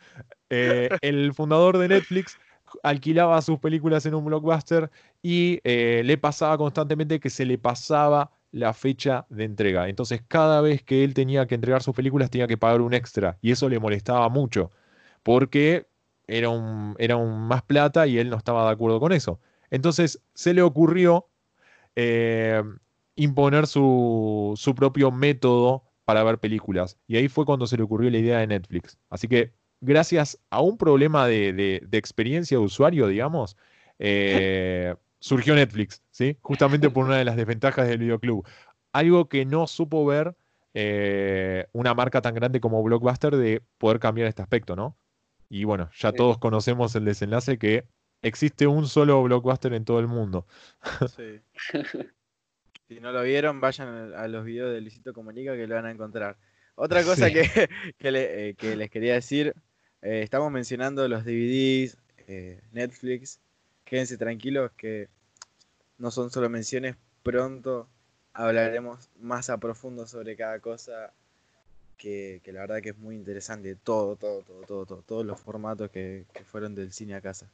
el fundador de Netflix alquilaba sus películas en un blockbuster y le pasaba constantemente que se le pasaba la fecha de entrega. Entonces, cada vez que él tenía que entregar sus películas, tenía que pagar un extra. Y eso le molestaba mucho, porque era un, era un más plata y él no estaba de acuerdo con eso. Entonces, se le ocurrió eh, imponer su, su propio método para ver películas. Y ahí fue cuando se le ocurrió la idea de Netflix. Así que gracias a un problema de, experiencia de usuario, digamos, eh, surgió Netflix, ¿sí? Justamente por una de las desventajas del videoclub. Algo que no supo ver eh, una marca tan grande como Blockbuster de poder cambiar este aspecto, ¿no? Y bueno, ya todos conocemos el desenlace que existe un solo blockbuster en todo el mundo. Sí. si no lo vieron, vayan a los videos de Luisito Comunica que lo van a encontrar. Otra cosa que, eh, que, les quería decir, eh, estamos mencionando los DVDs, Netflix, quédense tranquilos que no son solo menciones, pronto hablaremos más a profundo sobre cada cosa que, la verdad que es muy interesante, todo, todo, todo, todo, todo todos los formatos que, fueron del cine a casa.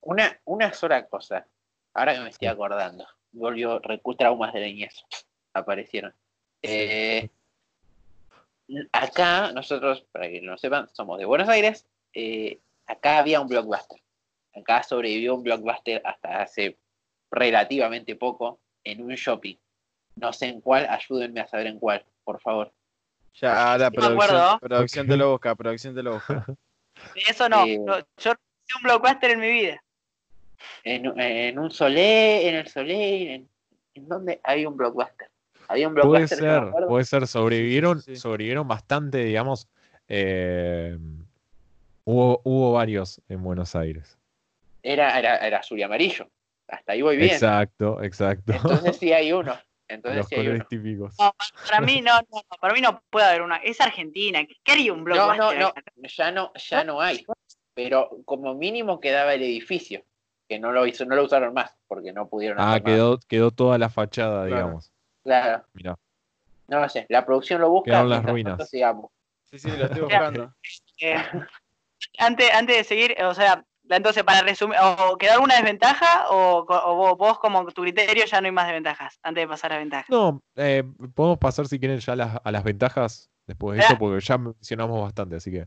Una, una sola cosa, ahora que me estoy acordando, volvió traumas de niñez, aparecieron. Eh, acá, nosotros, para que no sepan, somos de Buenos Aires, eh, acá había un blockbuster. Acá sobrevivió un blockbuster hasta hace relativamente poco en un shopping. No sé en cuál, ayúdenme a saber en cuál, por favor. Ya, la producción, producción te lo busca, producción te lo busca. Eso no, eh, yo hice un blockbuster en mi vida. En, un Solé, en el Solé, en, en donde hay un blockbuster. Había un Puede ser, puede ser, sobrevivieron, sobrevivieron bastante, digamos. Eh, hubo, hubo varios en Buenos Aires. Era, era, era azul y amarillo. Hasta ahí voy bien. Exacto, exacto. Entonces sí hay uno. Entonces Los colores típicos. para mí no, no, para mí no puede haber una. Es Argentina. ¿Qué haría un blockbuster? No, no, no. Ya no, ya no hay. Pero como mínimo quedaba el edificio. Que no lo hizo, no lo usaron más, porque no pudieron Ah, quedó, quedó toda la fachada, digamos. Claro. Mira. No lo sé, la producción lo busca. Quedaron las ruinas. Sí, sí, lo estoy buscando. Eh, antes, antes de seguir, o sea, entonces, para resumir, ¿o quedó alguna desventaja o, vos, como tu criterio ya no hay más desventajas antes de pasar a ventajas? No, eh, podemos pasar si quieren ya a las ventajas después de eso, porque ya mencionamos bastante, así que...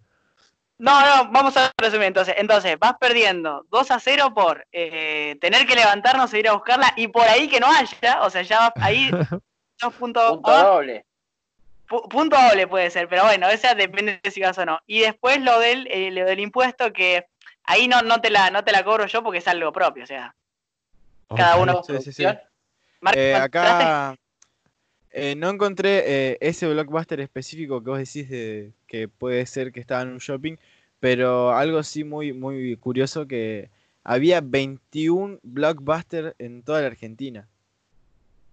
No, no, vamos a resumir entonces. Entonces, vas perdiendo 2 a 0 por eh, tener que levantarnos e ir a buscarla y por ahí que no haya, o sea, ya ahí punto, doble. punto doble puede ser, pero bueno, esa depende de si vas o no. Y después lo del, eh, lo del impuesto que ahí no, no, te la, no te la cobro yo porque es algo propio, o sea. Cada uno. Sí, sí, sí. Eh, acá eh, no encontré eh, ese blockbuster específico que vos decís de que puede ser que estaba en un shopping, pero algo sí muy, muy curioso que había 21 blockbusters en toda la Argentina.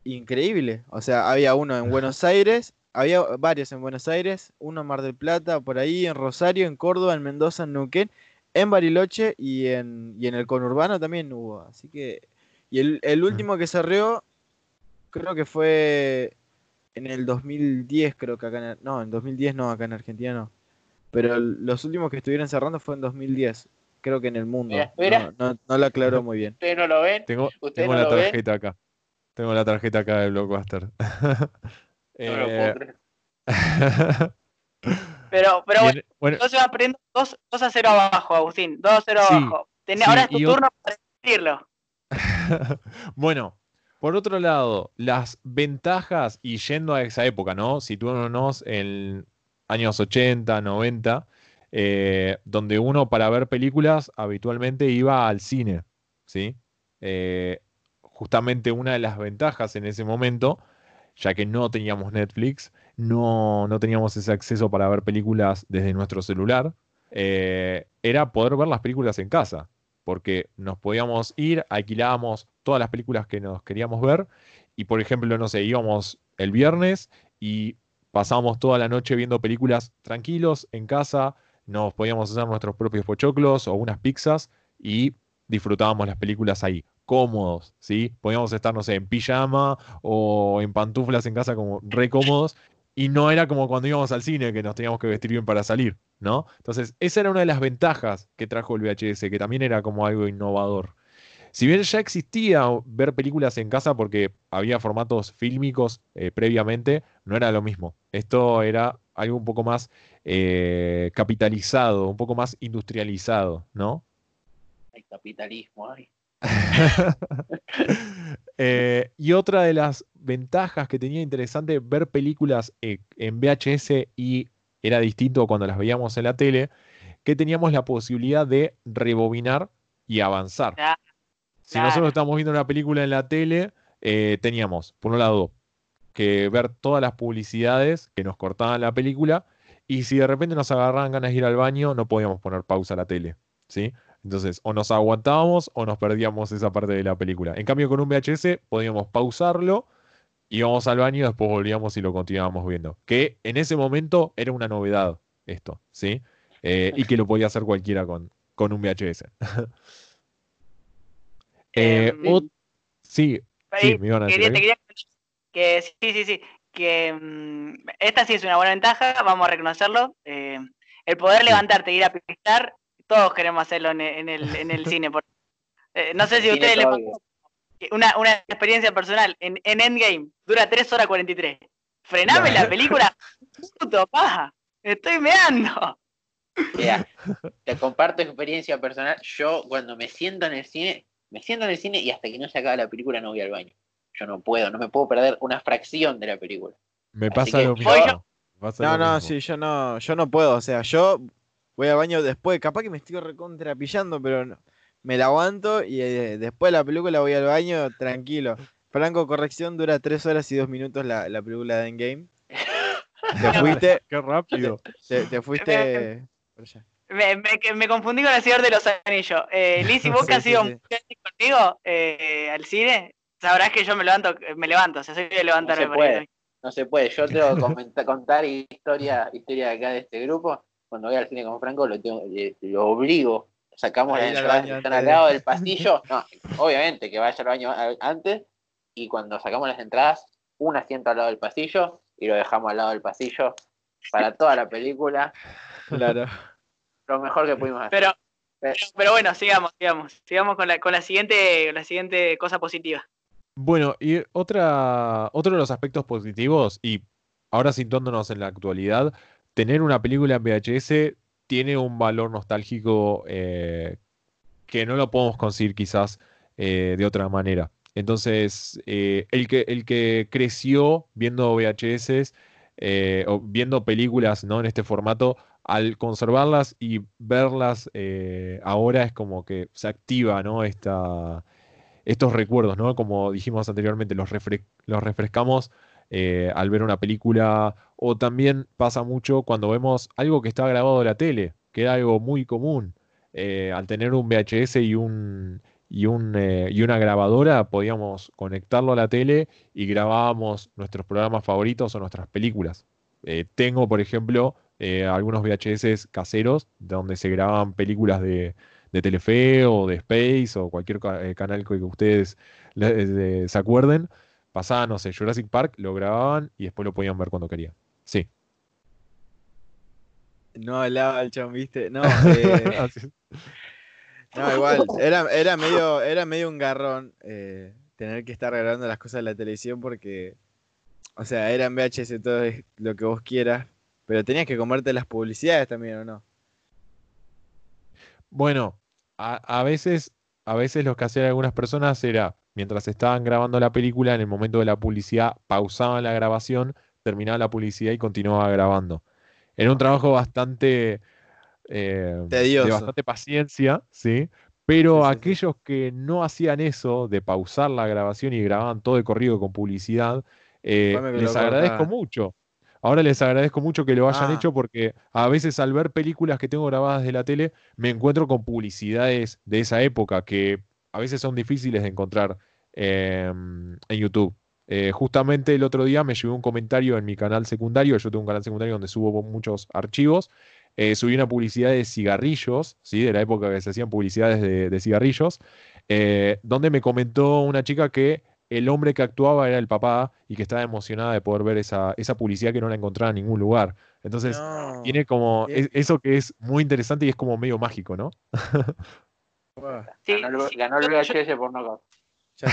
Increíble. O sea, había uno en Buenos Aires, había varios en Buenos Aires, uno en Mar del Plata, por ahí, en Rosario, en Córdoba, en Mendoza, en Neuquén en Bariloche y en, y en el conurbano también hubo. Así que. Y el, el último que cerró, creo que fue en el 2010, creo que acá en. No, en 2010 no, acá en Argentina no. Pero los últimos que estuvieron cerrando fue en 2010. Creo que en el mundo. No, no, lo aclaró muy bien. ¿Ustedes no lo ven? Tengo, tengo la tarjeta acá. Tengo la tarjeta acá del Blockbuster. no lo puedo creer. Pero, pero bueno, bueno, entonces va perdiendo 2, a 0 abajo, Agustín. 2 a 0 abajo. ahora es tu turno para decirlo. bueno, por otro lado, las ventajas, y yendo a esa época, ¿no? Situándonos en años 80, 90, eh, donde uno para ver películas habitualmente iba al cine, ¿sí? Eh, justamente una de las ventajas en ese momento, ya que no teníamos Netflix, no, no teníamos ese acceso para ver películas desde nuestro celular, eh, era poder ver las películas en casa, porque nos podíamos ir, alquilábamos todas las películas que nos queríamos ver y, por ejemplo, no sé, íbamos el viernes y pasábamos toda la noche viendo películas tranquilos en casa, nos podíamos hacer nuestros propios pochoclos o unas pizzas y disfrutábamos las películas ahí, cómodos, ¿sí? Podíamos estar, no sé, en pijama o en pantuflas en casa como re cómodos y no era como cuando íbamos al cine que nos teníamos que vestir bien para salir, ¿no? Entonces, esa era una de las ventajas que trajo el VHS, que también era como algo innovador. Si bien ya existía ver películas en casa porque había formatos fílmicos eh, previamente, no era lo mismo. Esto era algo un poco más eh, capitalizado, un poco más industrializado, ¿no? El capitalismo, ay. Eh, y otra de las ventajas que tenía interesante ver películas eh, en VHS y era distinto cuando las veíamos en la tele, que teníamos la posibilidad de rebobinar y avanzar. Si nosotros estamos viendo una película en la tele, eh, teníamos, por un lado, que ver todas las publicidades que nos cortaban la película y si de repente nos agarraban ganas de ir al baño, no podíamos poner pausa a la tele, ¿sí? Entonces, o nos aguantábamos o nos perdíamos esa parte de la película. En cambio, con un VHS podíamos pausarlo, íbamos al baño y después volvíamos y lo continuábamos viendo. Que en ese momento era una novedad esto, ¿sí? Eh, y que lo podía hacer cualquiera con, con un VHS. Eh, sí, sí, me iban a decir. que sí, sí, sí. Que mm, esta sí es una buena ventaja, vamos a reconocerlo. Eh, el poder levantarte e ir a pisar todos queremos hacerlo en, el, en el, cine. Eh, no sé si a ustedes les una, una experiencia personal en, en, Endgame, dura 3 horas 43. Frename la película, puto paja, estoy meando. Mira, te comparto experiencia personal. Yo cuando me siento en el cine, me siento en el cine y hasta que no se acaba la película no voy al baño. Yo no puedo, no me puedo perder una fracción de la película. Me pasa lo mismo. no, no, sí, yo no, yo no puedo. O sea, yo voy al baño después, capaz que me estoy recontrapillando, pero no, me la aguanto y eh, después de la película voy al baño tranquilo. Franco, corrección, dura 3 horas y 2 minutos la, la película de Endgame. Te fuiste. Qué rápido. Te, fuiste. Me, me, me, confundí con el Señor de los Anillos. Eh, Liz, ¿y vos que has ido contigo eh, al cine? Sabrás que yo me levanto, me levanto, o sea, soy de levantarme. No se puede, no se puede. Yo tengo que contar historia, historia acá de este grupo cuando voy al cine con Franco lo, lo obligo, sacamos las entradas que están al lado del pasillo, no, obviamente que vaya al baño antes, y cuando sacamos las entradas, un asiento al lado del pasillo y lo dejamos al lado del pasillo para toda la película. Claro. Lo mejor que pudimos hacer. Pero, pero bueno, sigamos, sigamos. Sigamos con la, con la siguiente, la siguiente cosa positiva. Bueno, y otra, otro de los aspectos positivos, y ahora situándonos en la actualidad, tener una película en VHS tiene un valor nostálgico eh, que no lo podemos conseguir quizás eh, de otra manera. Entonces, eh, el, que, el que creció viendo VHS o viendo películas ¿no? en este formato, al conservarlas y verlas ahora es como que se activa ¿no? Esta, estos recuerdos, ¿no? Como dijimos anteriormente, los, refrescamos al ver una película, o también pasa mucho cuando vemos algo que está grabado de la tele, que era algo muy común. Eh, al tener un VHS y un, y, un, eh, y una grabadora, podíamos conectarlo a la tele y grabábamos nuestros programas favoritos o nuestras películas. tengo, por ejemplo, algunos VHS caseros donde se grababan películas de, de Telefe o de Space o cualquier canal que ustedes se acuerden pasaban, no sé, Jurassic Park, lo grababan y después lo podían ver cuando querían. Sí. No hablaba el chabón, ¿viste? No, eh, no igual, era, era, medio, era medio un garrón eh, tener que estar grabando las cosas de la televisión porque, o sea, eran VHS todo lo que vos quieras, pero tenías que comerte las publicidades también, ¿o no? Bueno, a, a veces, a veces lo que hacían algunas personas era mientras estaban grabando la película, en el momento de la publicidad, pausaban la grabación, terminaba la publicidad y continuaba grabando. Era un trabajo bastante eh, de bastante paciencia, ¿sí? Pero aquellos que no hacían eso, de pausar la grabación y grababan todo de corrido con publicidad, eh, les agradezco mucho. Ahora les agradezco mucho que lo hayan ah. hecho porque a veces al ver películas que tengo grabadas de la tele, me encuentro con publicidades de esa época que a veces son difíciles de encontrar em, en YouTube. Eh, justamente el otro día me llegó un comentario en mi canal secundario, yo tengo un canal secundario donde subo muchos archivos, eh, subí una publicidad de cigarrillos, ¿sí? de la época que se hacían publicidades de, cigarrillos, eh, donde me comentó una chica que el hombre que actuaba era el papá y que estaba emocionada de poder ver esa, esa publicidad que no la encontraba en ningún lugar. Entonces, tiene como eso que es muy interesante y es como medio mágico, ¿no? Sí, ganó, el VHS por no Sí.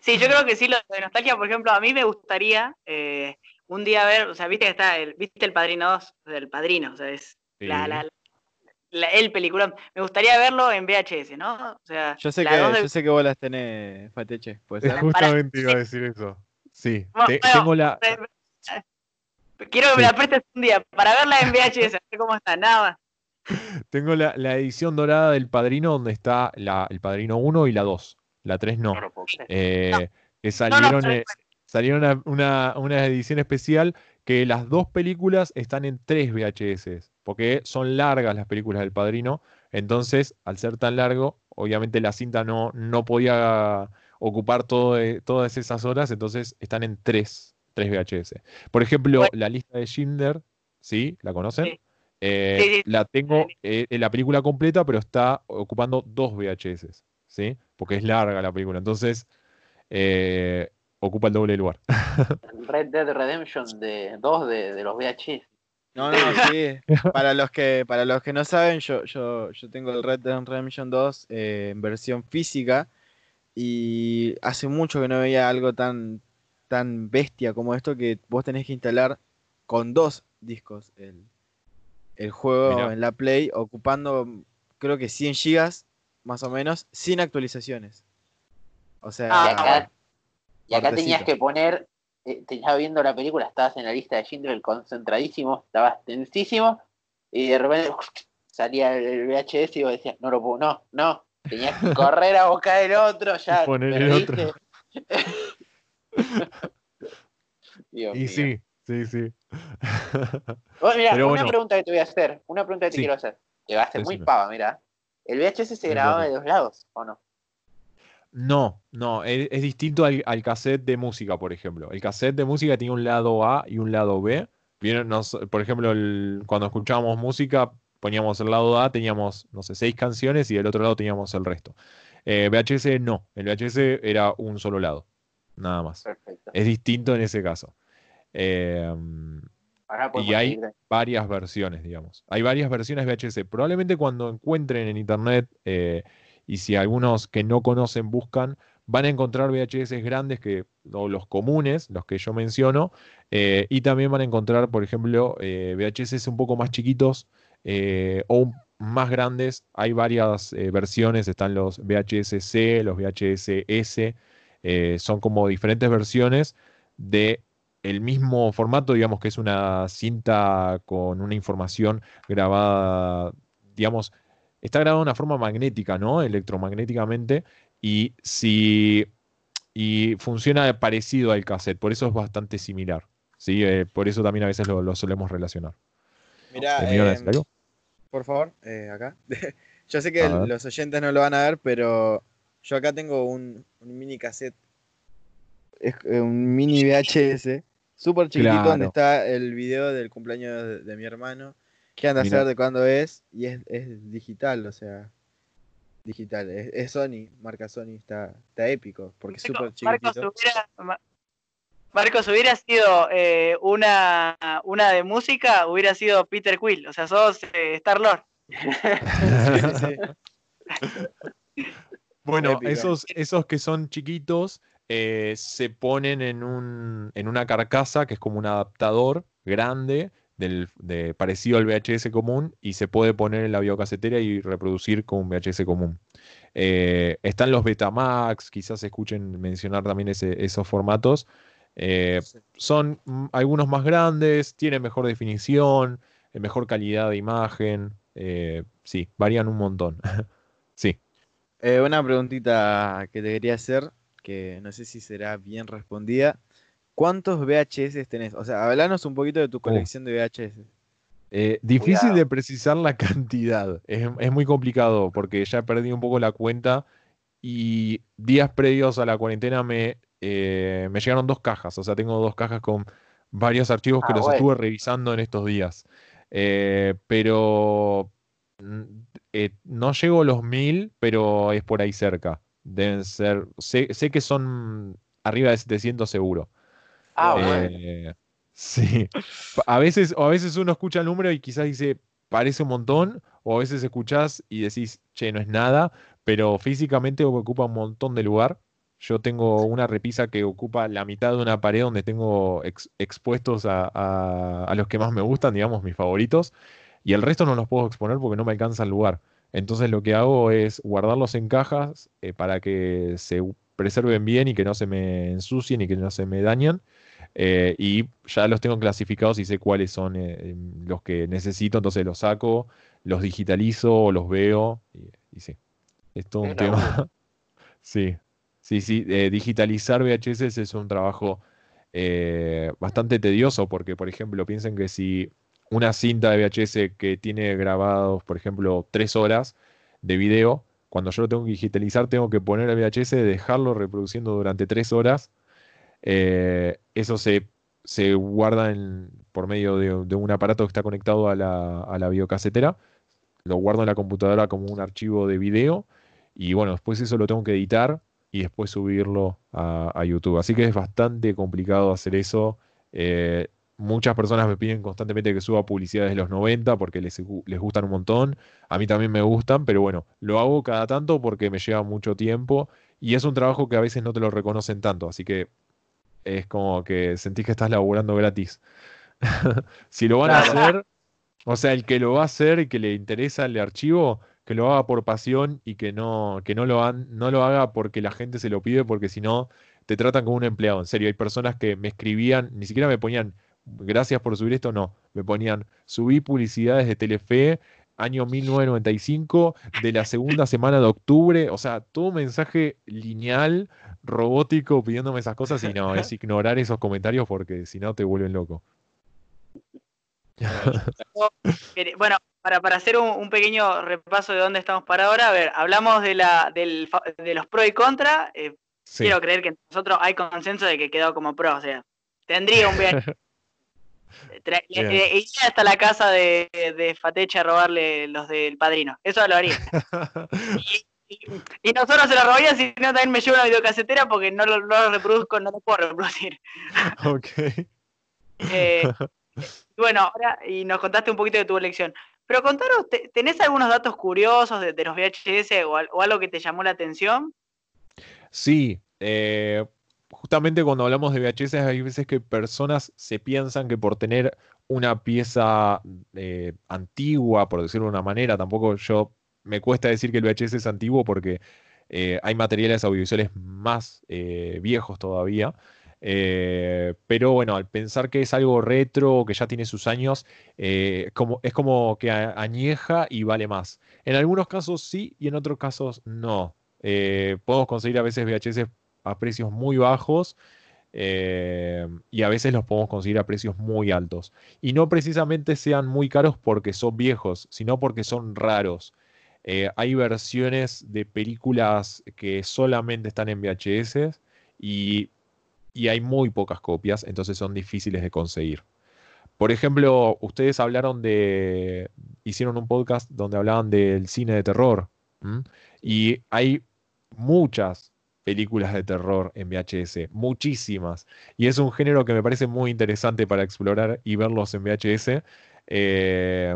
Sí. yo creo que sí, lo de nostalgia, por ejemplo, a mí me gustaría eh, un día ver, o sea, viste que está el, viste el Padrino 2, del Padrino, o sea, es el peliculón. Me gustaría verlo en VHS, ¿no? O sea, yo sé, que, yo sé que vos las tenés, Fateche. Justamente iba a decir eso. Sí, tengo la... Quiero que me la prestes un día para verla en VHS, a ver cómo está, nada más. Tengo la, edición dorada del Padrino donde está la, el Padrino 1 y la 2. La 3 no. Eh, que salieron, eh, salieron una, una, edición especial que las dos películas están en 3 VHS. Porque son largas las películas del Padrino. Entonces, al ser tan largo, obviamente la cinta no, no podía ocupar todo, todas esas horas. Entonces están en 3, 3 VHS. Por ejemplo, la lista de Schindler, ¿sí? ¿La conocen? Eh, la tengo eh, en la película completa, pero está ocupando dos VHS, ¿sí? Porque es larga la película. Entonces, eh, ocupa el doble lugar. Red Dead Redemption de 2 de, los VHS. No, no, sí. para los que, para los que no saben, yo, yo, yo tengo el Red Dead Redemption 2 en versión física. Y hace mucho que no veía algo tan, tan bestia como esto que vos tenés que instalar con dos discos el, el juego en la Play, ocupando creo que 100 gigas más o menos, sin actualizaciones. O sea, ah, y acá, tenías que poner, eh, tenías viendo la película, estabas en la lista de Schindler concentradísimo, estabas tensísimo, y de repente salía el VHS y vos decías, no lo puedo, no, no, tenías que correr a buscar el otro, ya. Poner el otro. y sí, Sí, sí. mira, una pregunta que te voy a hacer. Una pregunta que te quiero hacer. Que va a ser muy pava, mira. ¿El VHS se grababa de dos lados o no? No, no, es, distinto al, cassette de música, por ejemplo. El cassette de música tiene un lado A y un lado B. por ejemplo, cuando escuchábamos música, poníamos el lado A, teníamos, no sé, seis canciones y del otro lado teníamos el resto. Eh, VHS no, el VHS era un solo lado, nada más. Perfecto. Es distinto en ese caso. Y hay varias versiones, digamos. Hay varias versiones VHS. Probablemente cuando encuentren en internet eh, y si algunos que no conocen buscan, van a encontrar VHS grandes que, o los comunes, los que yo menciono, eh, y también van a encontrar, por ejemplo, eh, VHS un poco más chiquitos o más grandes. Hay varias versiones, están los VHS C, los VHS S, son como diferentes versiones de el mismo formato, digamos que es una cinta con una información grabada, digamos, está grabada de una forma magnética, ¿no? Electromagnéticamente, y si y funciona parecido al cassette, por eso es bastante similar. ¿sí? Eh, por eso también a veces lo, solemos relacionar. Mira, eh, em, por favor, eh, acá. yo sé que los oyentes no lo van a ver, pero yo acá tengo un, mini cassette, es un mini VHS Súper chiquitito donde está el video del cumpleaños de, mi hermano. Que anda a saber de cuándo es. Y es, digital, o sea. Digital. Es, Sony, marca Sony, está, está épico. Porque es súper chiquitito. Marcos hubiera, sido eh, una, una de música, hubiera sido Peter Quill. O sea, sos eh, Star Lord. bueno, esos, esos que son chiquitos eh, se ponen en, un, en una carcasa que es como un adaptador grande del, de, parecido al VHS común y se puede poner en la biocasetera y reproducir con un VHS común. Eh, están los Betamax, quizás escuchen mencionar también esos formatos. Eh, son algunos más grandes, tienen mejor definición, mejor calidad de imagen. sí, varían un montón. sí. una preguntita que te quería hacer que no sé si será bien respondida. ¿Cuántos VHS tenés? O sea, hablanos un poquito de tu colección de VHS. Eh, difícil de precisar la cantidad. Es, muy complicado porque ya perdí un poco la cuenta y días previos a la cuarentena me, eh, me llegaron dos cajas. O sea, tengo dos cajas con varios archivos que ah, los estuve revisando en estos días. Eh, pero mm, no llego a los mil, pero es por ahí cerca. Deben ser, sé, que son arriba de 700 seguro. Ah, eh, Sí. A veces, o a veces uno escucha el número y quizás dice, parece un montón, o a veces escuchás y decís, che, no es nada, pero físicamente ocupa un montón de lugar. Yo tengo una repisa que ocupa la mitad de una pared donde tengo expuestos a, a, los que más me gustan, digamos, mis favoritos, y el resto no los puedo exponer porque no me alcanza el lugar. Entonces lo que hago es guardarlos en cajas eh, para que se preserven bien y que no se me ensucien y que no se me dañen. Eh, y ya los tengo clasificados y sé cuáles son eh, los que necesito, entonces los saco los digitalizo o los veo y, sí, es todo un tema. sí, sí, sí, eh, digitalizar VHS es un trabajo bastante tedioso porque, por ejemplo, piensen que si una cinta de VHS que tiene grabados, por ejemplo, tres horas de video, cuando yo lo tengo que digitalizar, tengo que poner el VHS, dejarlo reproduciendo durante tres horas. Eh, eso se, guarda por medio de, un aparato que está conectado a la, a la videocasetera. Lo guardo en la computadora como un archivo de video. Y bueno, después eso lo tengo que editar y después subirlo a, YouTube. Así que es bastante complicado hacer eso. Eh, muchas personas me piden constantemente que suba publicidades de los 90 porque les, les, gustan un montón. A mí también me gustan, pero bueno, lo hago cada tanto porque me lleva mucho tiempo y es un trabajo que a veces no te lo reconocen tanto. Así que es como que sentís que estás laburando gratis. si lo van a hacer, o sea, el que lo va a hacer y que le interesa el archivo, que lo haga por pasión y que no, que no lo, no lo haga porque la gente se lo pide, porque si no, te tratan como un empleado. En serio, hay personas que me escribían, ni siquiera me ponían gracias por subir esto, no. Me ponían, subí publicidades de Telefe, año 1995, de la segunda semana de octubre. O sea, todo mensaje lineal, robótico, pidiéndome esas cosas. Y no, es ignorar esos comentarios porque si no te vuelven loco. bueno, para, para hacer un, pequeño repaso de dónde estamos para ahora, a ver, hablamos de, la, del, de los pro y contra. Eh, quiero creer que nosotros hay consenso de que quedó como pro, o sea, tendría un viaje. Iría hasta la casa de, de Fatecha a robarle los del padrino. Eso lo haría. y, no solo se lo robaría, sino también me llevo una videocasetera porque no lo, no lo reproduzco, no lo puedo reproducir. ok. Eh, bueno, ahora, y nos contaste un poquito de tu elección. Pero contaros, ¿tenés algunos datos curiosos de, los VHS o, algo que te llamó la atención? Sí, eh, justamente cuando hablamos de VHS hay veces que personas se piensan que por tener una pieza eh, antigua, por decirlo de una manera, tampoco yo me cuesta decir que el VHS es antiguo porque eh, hay materiales audiovisuales más viejos todavía. Eh, pero bueno, al pensar que es algo retro, que ya tiene sus años, eh, como, es como que añeja y vale más. En algunos casos sí y en otros casos no. Eh, podemos conseguir a veces VHS a precios muy bajos y a veces los podemos conseguir a precios muy altos. Y no precisamente sean muy caros porque son viejos, sino porque son raros. hay versiones de películas que solamente están en VHS y y hay muy pocas copias, entonces son difíciles de conseguir. Por ejemplo, ustedes hablaron de, hicieron un podcast donde hablaban del cine de terror y hay muchas películas de terror en VHS, muchísimas. Y es un género que me parece muy interesante para explorar y verlos en VHS. Eh,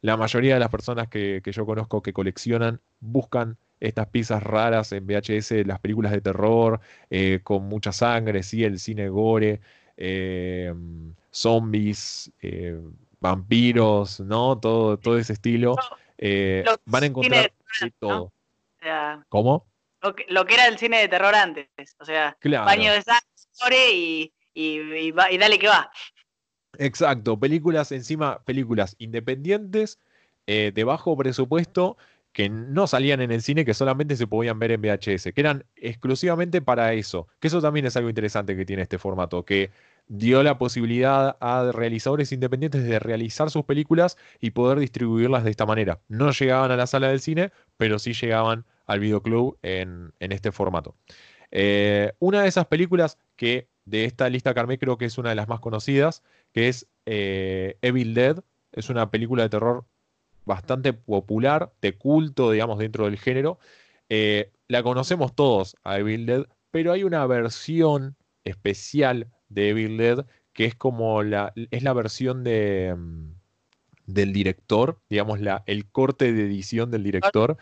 la mayoría de las personas que, que yo conozco que coleccionan buscan estas piezas raras en VHS, las películas de terror, eh, con mucha sangre, sí, el cine gore, eh, zombies, eh, vampiros, ¿no? Todo, todo ese estilo. van a encontrar todo. ¿Cómo? Lo que, era el cine de terror antes, o sea, baño de sangre y, y, dale que va. Exacto, películas encima, películas independientes, de bajo presupuesto, que no salían en el cine, que solamente se podían ver en VHS, que eran exclusivamente para eso. Que eso también es algo interesante que tiene este formato, que dio la posibilidad a realizadores independientes de realizar sus películas y poder distribuirlas de esta manera. No llegaban a la sala del cine, pero sí llegaban al videoclub en, en este formato. Eh, una de esas películas que de esta lista Carmé creo que es una de las más conocidas, que es eh, Evil Dead. Es una película de terror bastante popular, de culto, digamos, dentro del género. Eh, la conocemos todos a Evil Dead, pero hay una versión especial de Evil Dead que es como la, es la versión de, mm, del director, digamos, la, el corte de edición del director,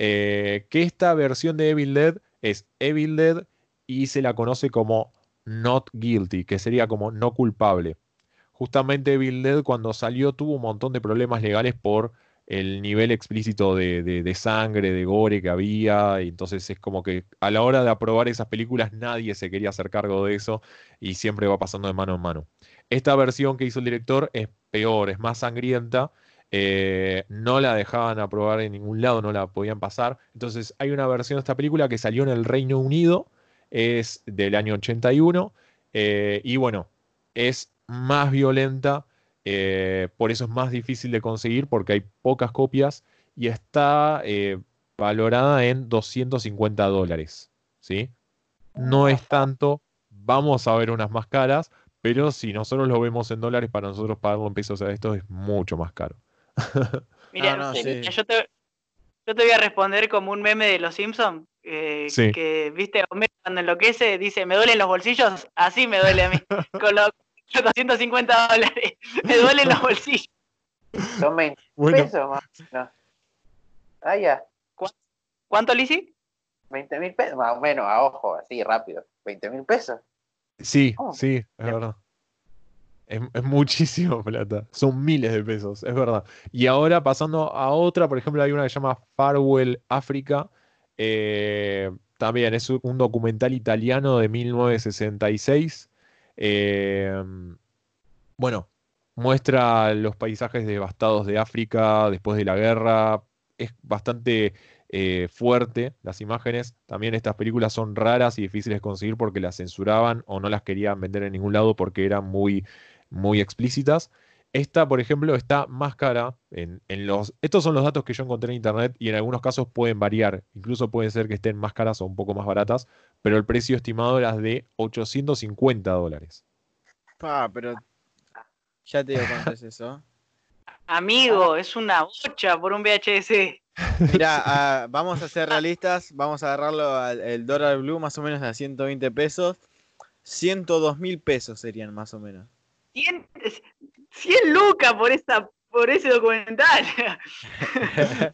eh, que esta versión de Evil Dead es Evil Dead y se la conoce como Not Guilty, que sería como no culpable justamente Evil Dead cuando salió tuvo un montón de problemas legales por el nivel explícito de, sangre, de gore que había, y entonces es como que a la hora de aprobar esas películas nadie se quería hacer cargo de eso y siempre va pasando de mano en mano. Esta versión que hizo el director es peor, es más sangrienta, eh, no la dejaban aprobar en ningún lado, no la podían pasar. Entonces hay una versión de esta película que salió en el Reino Unido, es del año 81, eh, y bueno, es más violenta, eh, por eso es más difícil de conseguir porque hay pocas copias y está valorada en 250 dólares. ¿sí? No es tanto, vamos a ver unas más caras, pero si nosotros lo vemos en dólares, para nosotros pagarlo en pesos a esto es mucho más caro. Mira, yo, te, voy a responder como un meme de los Simpsons. Que, viste, cuando enloquece dice, me duelen los bolsillos, así me duele a mí, con los 250 dólares, me duelen los bolsillos. Son 20 pesos más. Ah, ya. ¿Cuánto, Lisi? 20 mil pesos, más o menos, a ojo, así rápido. 20 mil pesos. Sí, oh, sí, es verdad. Es, muchísimo plata. Son miles de pesos, es verdad. Y ahora pasando a otra, por ejemplo, hay una que se llama Farewell Africa. Eh, también es un documental italiano de 1966. Eh, bueno, muestra los paisajes devastados de África después de la guerra. Es bastante eh, fuerte las imágenes. También estas películas son raras y difíciles de conseguir porque las censuraban o no las querían vender en ningún lado porque eran muy muy explícitas. Esta, por ejemplo, está más cara en, los... Estos son los datos que yo encontré en Internet y en algunos casos pueden variar. Incluso puede ser que estén más caras o un poco más baratas, pero el precio estimado era de 850 dólares. Ah, pero ya te digo cuánto es eso. Amigo, es una bocha por un VHS. Mira, ah, vamos a ser realistas, vamos a agarrarlo al el dólar blue más o menos a 120 pesos. 102 mil pesos serían más o menos. 100, 100 lucas por, esta, por ese documental.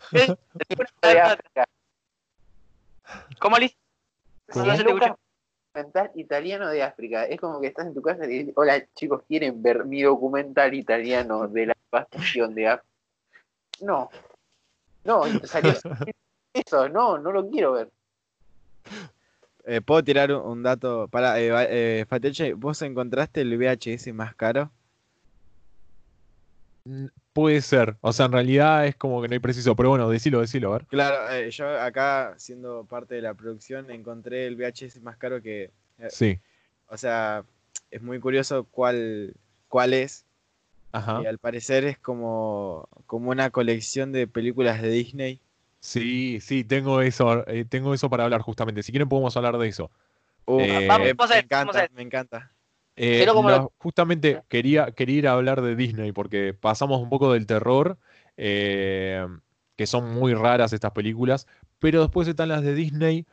¿Cómo, Liz? documental italiano de África. Es como que estás en tu casa y dices, hola chicos, ¿quieren ver mi documental italiano de la devastación de África? No. No, salió eso, no, no lo quiero ver. Eh, ¿Puedo tirar un, dato? Para, eh, eh ¿vos encontraste el VHS más caro? Puede ser. O sea, en realidad es como que no hay preciso. Pero bueno, decilo, decilo, a ver. Claro, eh, yo acá, siendo parte de la producción, encontré el VHS más caro que. sí. O sea, es muy curioso cuál, cuál es. Ajá. Y al parecer es como, como una colección de películas de Disney Sí, sí, tengo eso, eh, tengo eso para hablar justamente. Si quieren podemos hablar de eso. Uh, eh, me encanta, me encanta. Eh, justamente quería, quería ir a hablar de Disney porque pasamos un poco del terror, que son muy raras estas películas, pero después están las de Disney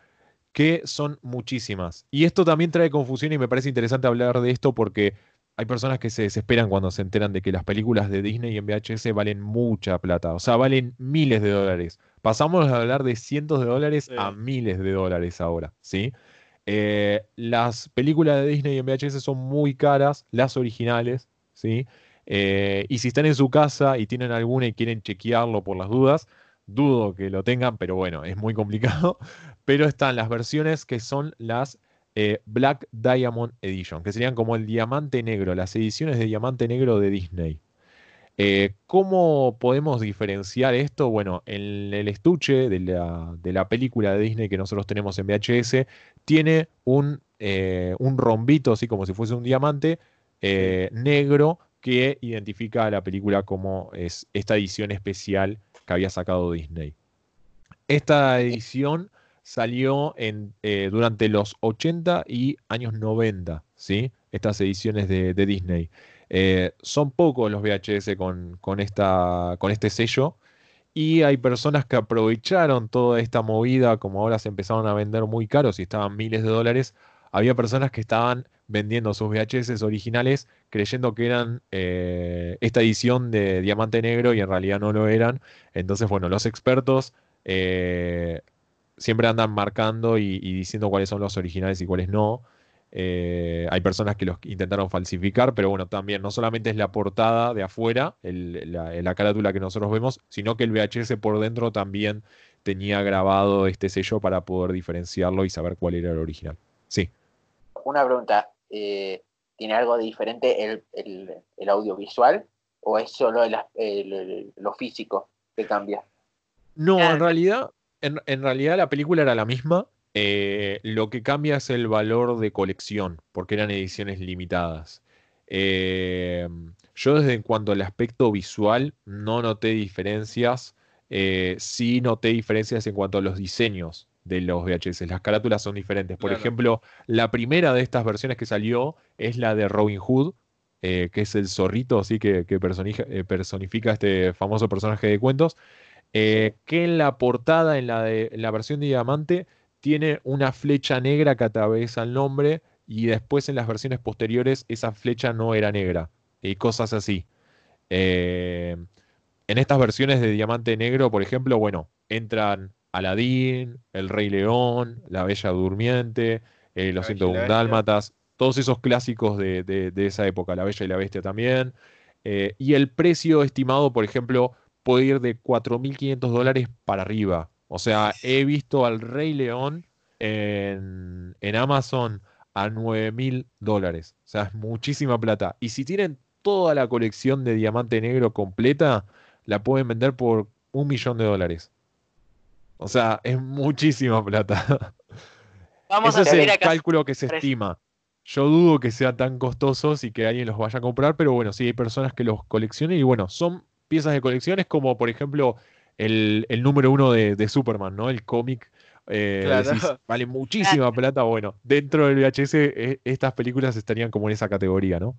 que son muchísimas. Y esto también trae confusión y me parece interesante hablar de esto porque hay personas que se desesperan cuando se enteran de que las películas de Disney en VHS valen mucha plata, o sea, valen miles de dólares. Pasamos a hablar de cientos de dólares a miles de dólares ahora, ¿sí? Eh, las películas de Disney en VHS son muy caras, las originales, ¿sí? Eh, y si están en su casa y tienen alguna y quieren chequearlo por las dudas, dudo que lo tengan, pero bueno, es muy complicado. Pero están las versiones que son las eh, Black Diamond Edition, que serían como el diamante negro, las ediciones de diamante negro de Disney. Eh, ¿Cómo podemos diferenciar esto? Bueno, en el estuche de la, película de Disney que nosotros tenemos en VHS, tiene un, eh, un rombito, así como si fuese un diamante eh, negro, que identifica a la película como es esta edición especial que había sacado Disney. Esta edición salió en, durante los 80 y años 90, ¿sí? Estas ediciones de Disney. Eh, son pocos los VHS con, con, esta, con este sello. Y hay personas que aprovecharon toda esta movida, como ahora se empezaron a vender muy caros y estaban miles de dólares. Había personas que estaban vendiendo sus VHS originales creyendo que eran eh, esta edición de Diamante Negro y en realidad no lo eran. Entonces, bueno, los expertos eh, siempre andan marcando y, diciendo cuáles son los originales y cuáles no. Eh, hay personas que los intentaron falsificar, pero bueno, también no solamente es la portada de afuera, la, carátula que nosotros vemos, sino que el VHS por dentro también tenía grabado este sello para poder diferenciarlo y saber cuál era el original. Sí. Una pregunta, eh, ¿tiene algo de diferente el, audiovisual? ¿O es solo lo físico que cambia? No, en realidad, en, realidad la película era la misma. Eh, lo que cambia es el valor de colección, porque eran ediciones limitadas. Eh, yo desde en cuanto al aspecto visual no noté diferencias, eh, sí noté diferencias en cuanto a los diseños de los VHS. Las carátulas son diferentes. Por ejemplo, la primera de estas versiones que salió es la de Robin Hood, que es el zorrito, así que, personifica este famoso personaje de cuentos. Eh, que en la portada, en la, de, la versión de diamante, tiene una flecha negra que atraviesa el nombre y después en las versiones posteriores esa flecha no era negra y cosas así. Eh, en estas versiones de diamante negro, por ejemplo, bueno, entran Aladín, El Rey León, La Bella Durmiente, eh, Los 101 Dálmatas, todos esos clásicos de, esa época, La Bella y la Bestia también. y el precio estimado, por ejemplo, puede ir de 4.500 dólares para arriba. O sea, he visto al Rey León en, Amazon a 9.000 dólares. O sea, es muchísima plata. Y si tienen toda la colección de diamante negro completa, la pueden vender por un millón de dólares. O sea, es muchísima plata. Vamos Ese es el cálculo que se estima. Yo dudo que sea tan costosos y que alguien los vaya a comprar, pero bueno, sí hay personas que los coleccionen y bueno, son piezas de colecciones como por ejemplo el, número uno de, Superman, ¿no? El cómic. Eh, vale muchísima plata. Bueno, dentro del VHS e, estas películas estarían como en esa categoría, ¿no?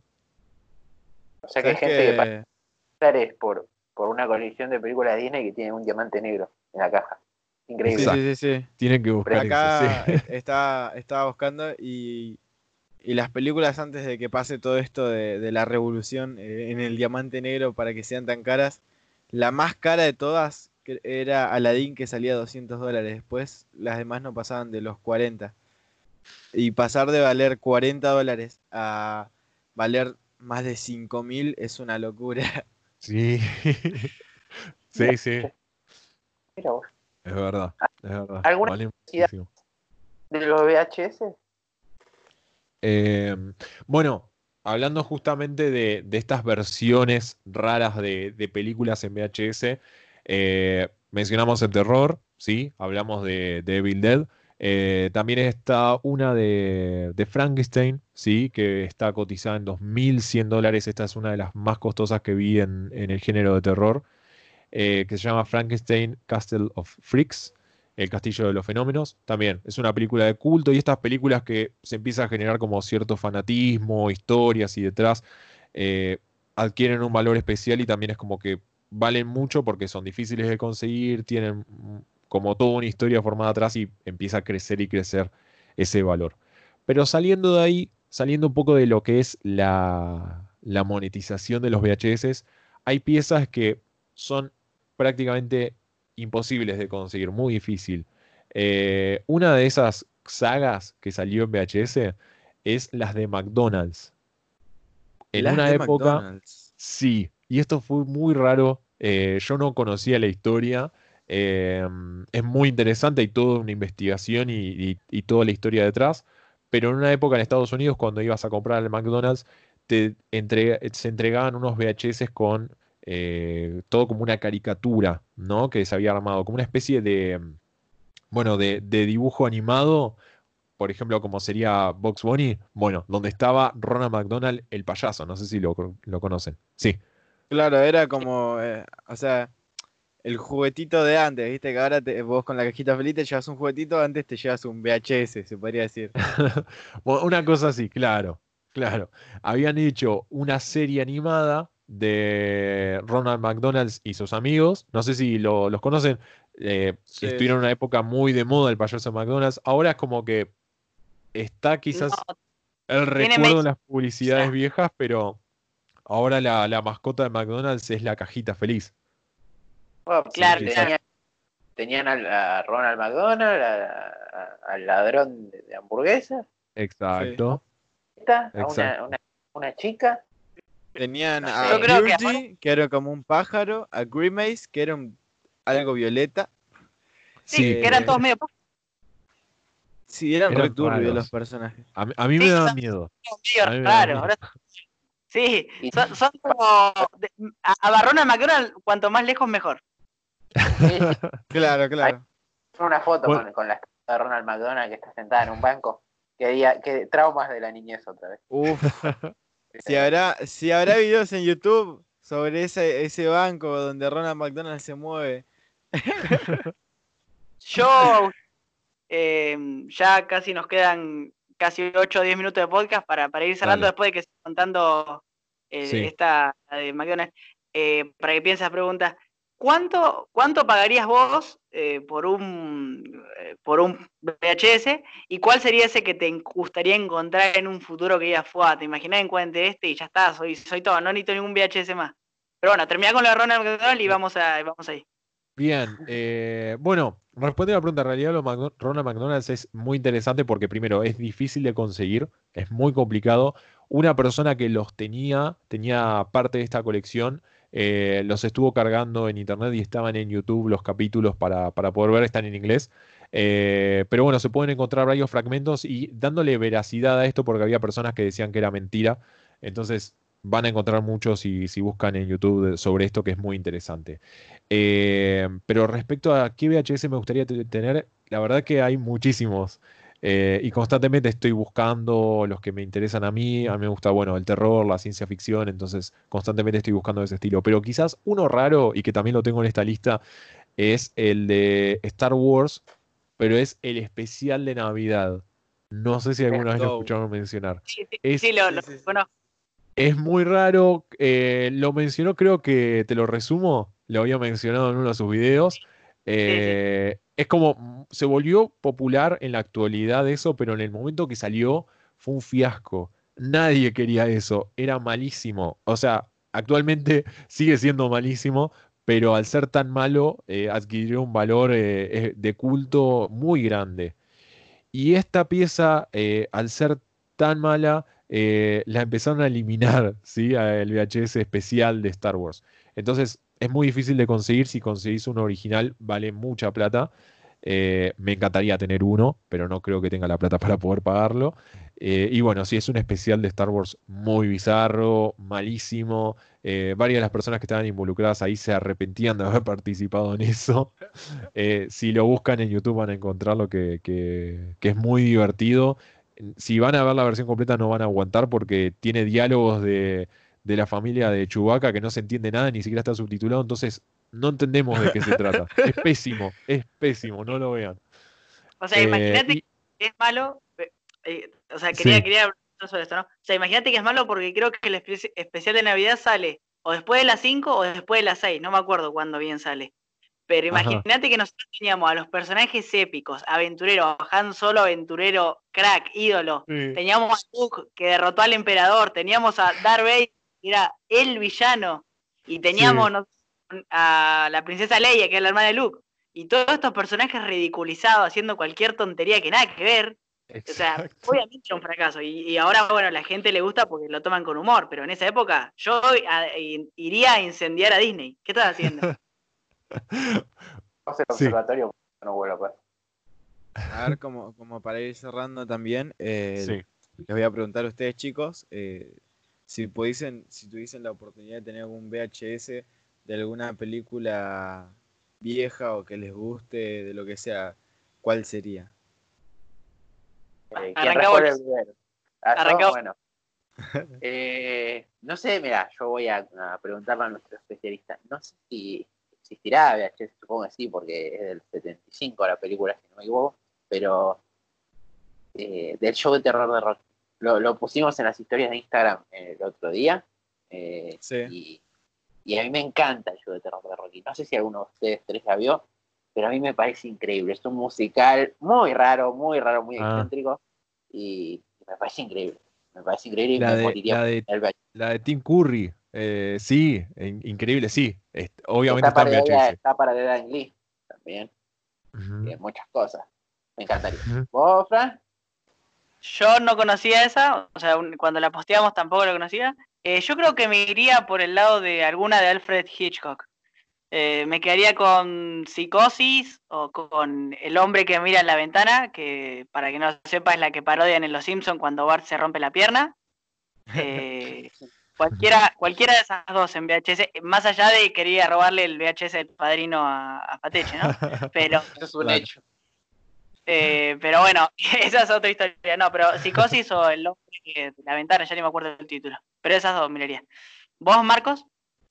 O sea que hay gente que, que es por, por una colección de películas de Disney que tiene un diamante negro en la caja. Increíble. Sí, sí, sí. Tienen que buscar. acá estaba buscando y, y, las películas antes de que pase todo esto de, la revolución eh, en el diamante negro para que sean tan caras, la más cara de todas era Aladdin que salía 200 dólares. Después las demás no pasaban de los 40. Y pasar de valer 40 dólares a valer más de 5 mil es una locura. Sí. sí, sí. Es verdad, es verdad. ¿Alguna de los VHS? Em, bueno, hablando justamente de, estas versiones raras de, películas en VHS, eh, mencionamos el terror, ¿sí? Hablamos de, Evil Dead. Eh, también está una de, Frankenstein, ¿sí? Que está cotizada en 2.100 dólares. Esta es una de las más costosas que vi en, el género de terror. Eh, que se llama Frankenstein Castle of Freaks. El Castillo de los Fenómenos, también es una película de culto y estas películas que se empieza a generar como cierto fanatismo, historias y detrás, eh, adquieren un valor especial y también es como que valen mucho porque son difíciles de conseguir, tienen como toda una historia formada atrás y empieza a crecer y crecer ese valor. Pero saliendo de ahí, saliendo un poco de lo que es la, la monetización de los VHS, hay piezas que son prácticamente imposibles de conseguir, muy difícil. Eh, una de esas sagas que salió en VHS es las de McDonald's. En una época. Sí, y esto fue muy raro. Eh, yo no conocía la historia. Eh, es muy interesante, hay toda una investigación y, toda la historia detrás. Pero en una época en Estados Unidos, cuando ibas a comprar el McDonald's, te se entregaban unos VHS con eh, todo como una caricatura, ¿no? Que se había armado, como una especie de, bueno, de, dibujo animado, por ejemplo, como sería Box Bunny, bueno, donde estaba Ronald McDonald, el payaso, no sé si lo, conocen. Sí. Claro, era como, eh, o sea, el juguetito de antes, viste que ahora vos con la cajita feliz te llevas un juguetito, antes te llevas un VHS, se podría decir. una cosa así, claro, claro. Habían hecho una serie animada de Ronald McDonald's y sus amigos. No sé si los conocen. Eh, estuvieron en una época muy de moda el payaso McDonald's. Ahora es como que está quizás el recuerdo de las publicidades viejas, pero ahora la, mascota de McDonald's es la cajita feliz. claro, tenían, a, Ronald McDonald, al ladrón de, hamburguesas. Exacto. una chica Tenían a Gurgi, que, era como un pájaro, a Grimace, que era un, algo violeta. Sí, que eran todos medio Sí, eran, muy turbios los personajes. A, mí me daban miedo. Ahora Sí, son, como. a, Ronald McDonald, cuanto más lejos, mejor. claro, claro. una foto con, la de Ronald McDonald que está sentada en un banco. Que, diga, que traumas de la niñez otra vez. Uf. si, habrá, si habrá videos en YouTube sobre ese, ese banco donde Ronald McDonald se mueve. Yo, eh, ya casi nos quedan casi 8 o 10 minutos de podcast para, para ir cerrando después de que esté contando eh, esta de McDonald's. Eh, para que pienses preguntas. ¿Cuánto, ¿Cuánto pagarías vos por, un, por un VHS? ¿Y cuál sería ese que te gustaría encontrar en un futuro que ya fue? ¿Te imaginas en este y ya está? Soy, soy todo, no necesito ningún VHS más. Pero bueno, termina con la de Ronald McDonald y vamos, a, vamos ahí. Bien, eh, bueno, respondiendo a la pregunta, en realidad lo Ronald McDonald's es muy interesante porque primero es difícil de conseguir, es muy complicado. Una persona que los tenía, tenía parte de esta colección, eh, los estuvo cargando en internet y estaban en YouTube los capítulos para, poder ver, están en inglés. Eh, pero bueno, se pueden encontrar varios fragmentos y dándole veracidad a esto porque había personas que decían que era mentira. Entonces, van a encontrar muchos si, si buscan en YouTube sobre esto, que es muy interesante. Eh, pero respecto a qué VHS me gustaría tener, la verdad que hay muchísimos. Eh, y constantemente estoy buscando los que me interesan a mí. A mí me gusta, bueno, el terror, la ciencia ficción, entonces constantemente estoy buscando ese estilo. Pero quizás uno raro, y que también lo tengo en esta lista, es el de Star Wars, pero es el especial de Navidad. No sé si alguna vez lo escucharon mencionar. Sí, sí, lo, lo, es muy raro, eh, lo mencionó, creo que te lo resumo, lo había mencionado en uno de sus videos. Eh, es como, se volvió popular en la actualidad eso, pero en el momento que salió fue un fiasco. Nadie quería eso, era malísimo. O sea, actualmente sigue siendo malísimo, pero al ser tan malo eh, adquirió un valor de culto muy grande. Y esta pieza, al ser tan mala, eh, la empezaron a eliminar, ¿sí? El VHS especial de Star Wars. Entonces, es muy difícil de conseguir. Si conseguís uno original, vale mucha plata. Eh, me encantaría tener uno, pero no creo que tenga la plata para poder pagarlo. Eh, y bueno, sí, es un especial de Star Wars muy bizarro, malísimo. varias de las personas que estaban involucradas ahí se arrepentían de haber participado en eso. si lo buscan en YouTube van a encontrarlo que, que es muy divertido si van a ver la versión completa no van a aguantar porque tiene diálogos de, la familia de Chewbacca que no se entiende nada, ni siquiera está subtitulado, entonces no entendemos de qué se trata. es pésimo, es pésimo, no lo vean. O sea, imagínate eh, que es malo, eh, eh, o sea, quería, quería hablar sobre esto, ¿no? O sea, imagínate que es malo porque creo que el especial de Navidad sale o después de las 5 o después de las 6, no me acuerdo cuándo bien sale. Pero imagínate que nosotros teníamos a los personajes épicos, aventurero, Han Solo, aventurero, crack, ídolo. Teníamos a Luke que derrotó al emperador. Teníamos a Darth Vader, era el villano. Y teníamos a la princesa Leia, que es la hermana de Luke. Y todos estos personajes ridiculizados, haciendo cualquier tontería que nada que ver. O sea, obviamente era un fracaso. Y, ahora, bueno, a la gente le gusta porque lo toman con humor. Pero en esa época, yo iría a incendiar a Disney. ¿Qué estás haciendo? observatorio, no pues. A ver, como, como para ir cerrando también, eh, les voy a preguntar a ustedes, chicos, eh, si pudiesen, si tuviesen la oportunidad de tener algún VHS de alguna película vieja o que les guste, de lo que sea, ¿cuál sería? Eh, Arrancamos. Ah, bueno. Eh, no sé, mira, yo voy a, a preguntarle a nuestro especialista. No sé si existirá VHS, supongo que sí, porque es del 75 la película, si no me equivoco, pero eh, del show de terror de Rocky. Lo, pusimos en las historias de Instagram el otro día. Eh, y, a mí me encanta el show de terror de Rocky. No sé si alguno de ustedes tres la vio, pero a mí me parece increíble. Es un musical muy raro, muy raro, muy ah. excéntrico. Y, me parece increíble. Me parece increíble y la me de, la de Tim Curry. Eh, sí, increíble, sí. obviamente está, para de, está para de Dan Lee también. muchas cosas. Me encantaría. ¿Vos, Fran? Yo no conocía esa, o sea, cuando la posteamos tampoco la conocía. Eh, yo creo que me iría por el lado de alguna de Alfred Hitchcock. Eh, me quedaría con Psicosis o con El hombre que mira en la ventana, que para que no sepa es la que parodian en Los Simpsons cuando Bart se rompe la pierna. Eh, cualquiera, cualquiera de esas dos en VHS, más allá de que quería robarle el VHS del padrino a, a Pateche, ¿no? Pero. Eso es un hecho. Eh, pero bueno, esa es otra historia. No, pero Psicosis o El hombre de la ventana, ya ni me acuerdo del título. Pero esas dos miraría. ¿Vos, Marcos?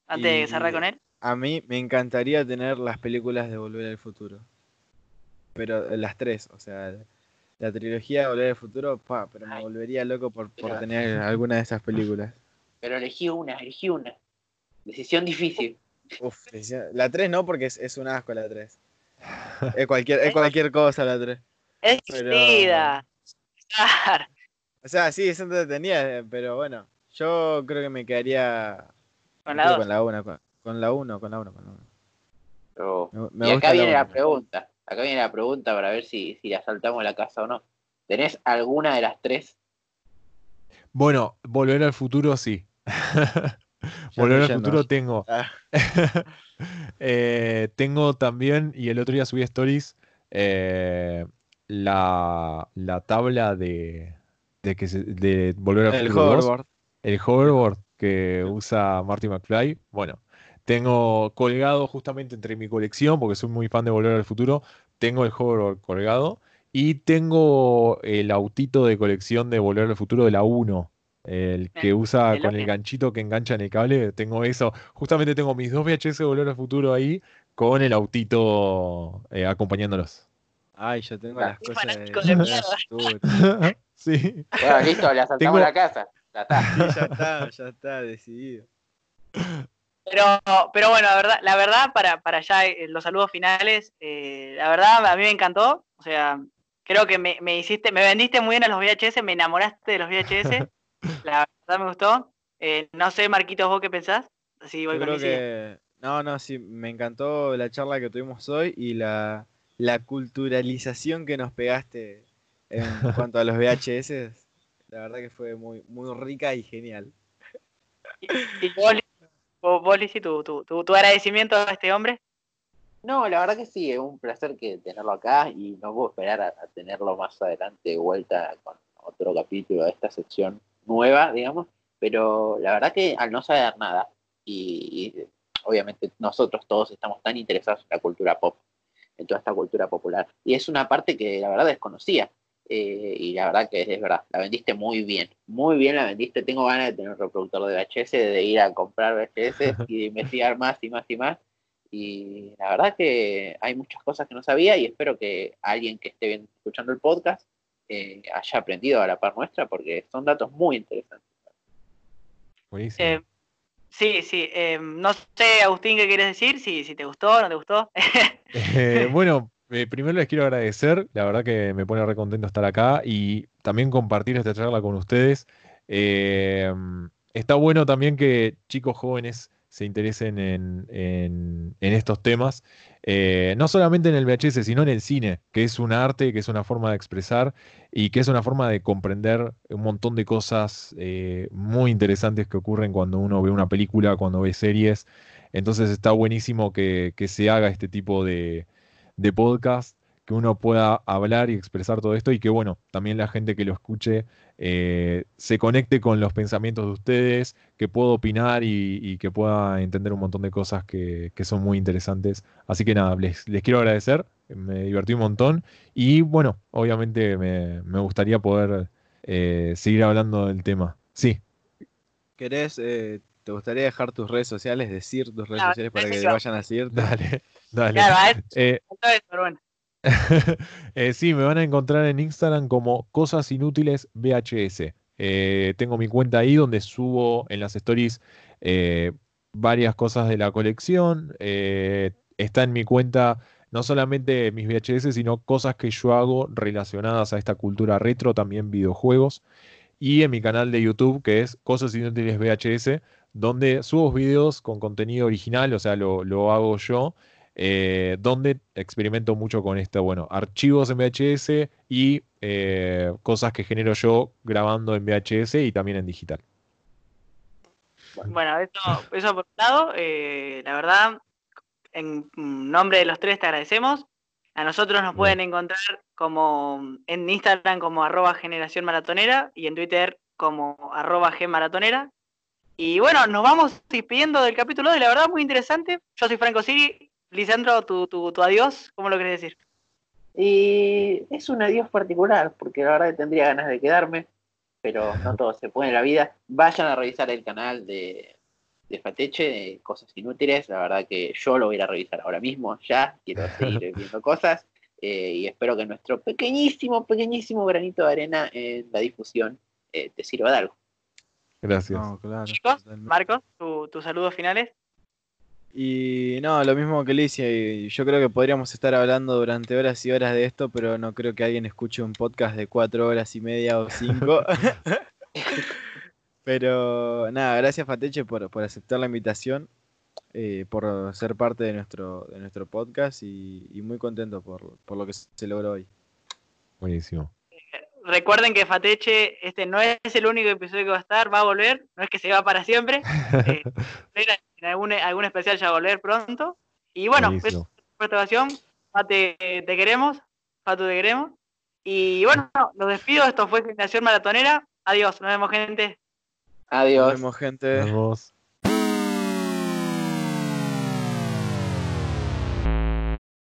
Antes de cerrar con él. A mí me encantaría tener las películas de Volver al Futuro. Pero las tres, o sea, la trilogía de Volver al Futuro, pa, pero me volvería loco por, por tener alguna de esas películas. Pero elegí una, elegí una. Decisión difícil. Uf, la 3 no, porque es, es un asco la 3. Es cualquier, es cualquier cosa la 3. Es divertida. O sea, sí, es entretenida, pero bueno, yo creo que me quedaría con la 2. Con la 1, con, la 1, con la 1, con la 1. y acá viene la, pregunta. Acá viene la pregunta para ver si, si le asaltamos la casa o no. ¿Tenés alguna de las tres? Bueno, volver al futuro sí. volver al futuro tengo. Ah. Eh, tengo también, y el otro día subí stories, eh, la, la, tabla de, de, que de volver al futuro. Hoverboard. el hoverboard que usa Marty McFly. Bueno, tengo colgado justamente entre mi colección, porque soy muy fan de Volver al Futuro, tengo el hoverboard colgado y tengo el autito de colección de Volver al Futuro de la 1. El que usa con el ganchito que engancha en el cable, tengo eso. Justamente tengo mis dos VHS de Volver al Futuro ahí con el autito eh, acompañándolos. Ay, yo tengo las cosas de, Sí. Bueno, listo, le asaltamos la casa. Ya está. ya está, ya está, decidido. Pero, pero bueno, la verdad, la verdad para, para ya eh, los saludos finales, eh, la verdad a mí me encantó. O sea, creo que me, me, hiciste, me vendiste muy bien a los VHS, me enamoraste de los VHS. la verdad me gustó. Eh, no sé, Marquitos, ¿vos qué pensás? Así voy con que... No, no, sí, me encantó la charla que tuvimos hoy y la, la culturalización que nos pegaste en cuanto a los VHS. La verdad que fue muy, muy rica y genial. ¿Y, vos, vos tu, tu, tu, agradecimiento a este hombre? No, la verdad que sí, es un placer que tenerlo acá y no puedo esperar a, tenerlo más adelante de vuelta con otro capítulo de esta sección nueva, digamos, pero la verdad que al no saber nada y, obviamente nosotros todos estamos tan interesados en la cultura pop, en toda esta cultura popular, y es una parte que la verdad desconocía, eh, y la verdad que es, verdad, la vendiste muy bien, muy bien la vendiste. Tengo ganas de tener un reproductor de VHS, de ir a comprar VHS y de investigar más y más y más. Y la verdad que hay muchas cosas que no sabía y espero que alguien que esté bien escuchando el podcast eh, haya aprendido a la par nuestra porque son datos muy interesantes. Eh, sí, sí. no sé, Agustín, ¿qué quieres decir? Si, si te gustó, no te gustó. bueno, eh, primero les quiero agradecer, la verdad que me pone re contento estar acá y también compartir esta charla con ustedes. Eh, está bueno también que chicos jóvenes se interesen en, estos temas, eh, no solamente en el VHS, sino en el cine, que es un arte, que es una forma de expresar y que es una forma de comprender un montón de cosas muy interesantes que ocurren cuando uno ve una película, cuando ve series. Entonces está buenísimo que se haga este tipo de, de podcast, que uno pueda hablar y expresar todo esto y que, bueno, también la gente que lo escuche eh, se conecte con los pensamientos de ustedes, que pueda opinar y, que pueda entender un montón de cosas que, son muy interesantes. Así que nada, les, quiero agradecer, me divertí un montón y, bueno, obviamente me, gustaría poder eh, seguir hablando del tema. Sí. ¿Querés, eh, te gustaría dejar tus redes sociales, decir tus redes sociales para que vayan a seguir? Dale. Dale. Claro, eh, eh, sí, me van a encontrar en Instagram como Cosas Inútiles VHS. Eh, tengo mi cuenta ahí donde subo en las stories varias cosas de la colección. está en mi cuenta no solamente mis VHS, sino cosas que yo hago relacionadas a esta cultura retro, también videojuegos. Y en mi canal de YouTube, que es Cosas Inútiles VHS, donde subo videos con contenido original, o sea, lo, lo hago yo eh, donde experimento mucho con esto, bueno, archivos en VHS y eh, cosas que genero yo grabando en VHS y también en digital. Bueno, eso, eso por un lado, eh, la verdad, en nombre de los tres te agradecemos. A nosotros nos pueden encontrar como en Instagram como arroba generación maratonera y en Twitter como arroba gmaratonera. Y bueno, nos vamos despidiendo del capítulo y la verdad muy interesante. Yo soy Franco Siri. Lisandro, tu, tu, tu adiós, ¿cómo lo querés decir? Y es un adiós particular, porque la verdad que tendría ganas de quedarme, pero no todo se puede en la vida. Vayan a revisar el canal de, de Fateche, cosas inútiles. La verdad que yo lo voy a ir a revisar ahora mismo, ya. Quiero seguir viendo cosas. Eh, y espero que nuestro pequeñísimo, pequeñísimo granito de arena en la difusión eh, te sirva de algo. Gracias. Chicos, Marcos, tus tu saludos finales. Y no, lo mismo que Licia, y yo creo que podríamos estar hablando durante horas y horas de esto, pero no creo que alguien escuche un podcast de cuatro horas y media o cinco. pero nada, gracias Fateche por, por aceptar la invitación, eh, por ser parte de nuestro, de nuestro podcast y, muy contento por, por lo que se logró hoy. Buenísimo recuerden que Fateche este no es el único episodio que va a estar, va a volver, no es que se va para siempre. Eh, en algún, algún especial ya va a volver pronto. Y bueno, es esta ocasión. Fate, te queremos. Fatu, te queremos. Y bueno, los despido. Esto fue Generación Maratonera. Adiós. Nos vemos, gente. Adiós. Nos vemos, gente.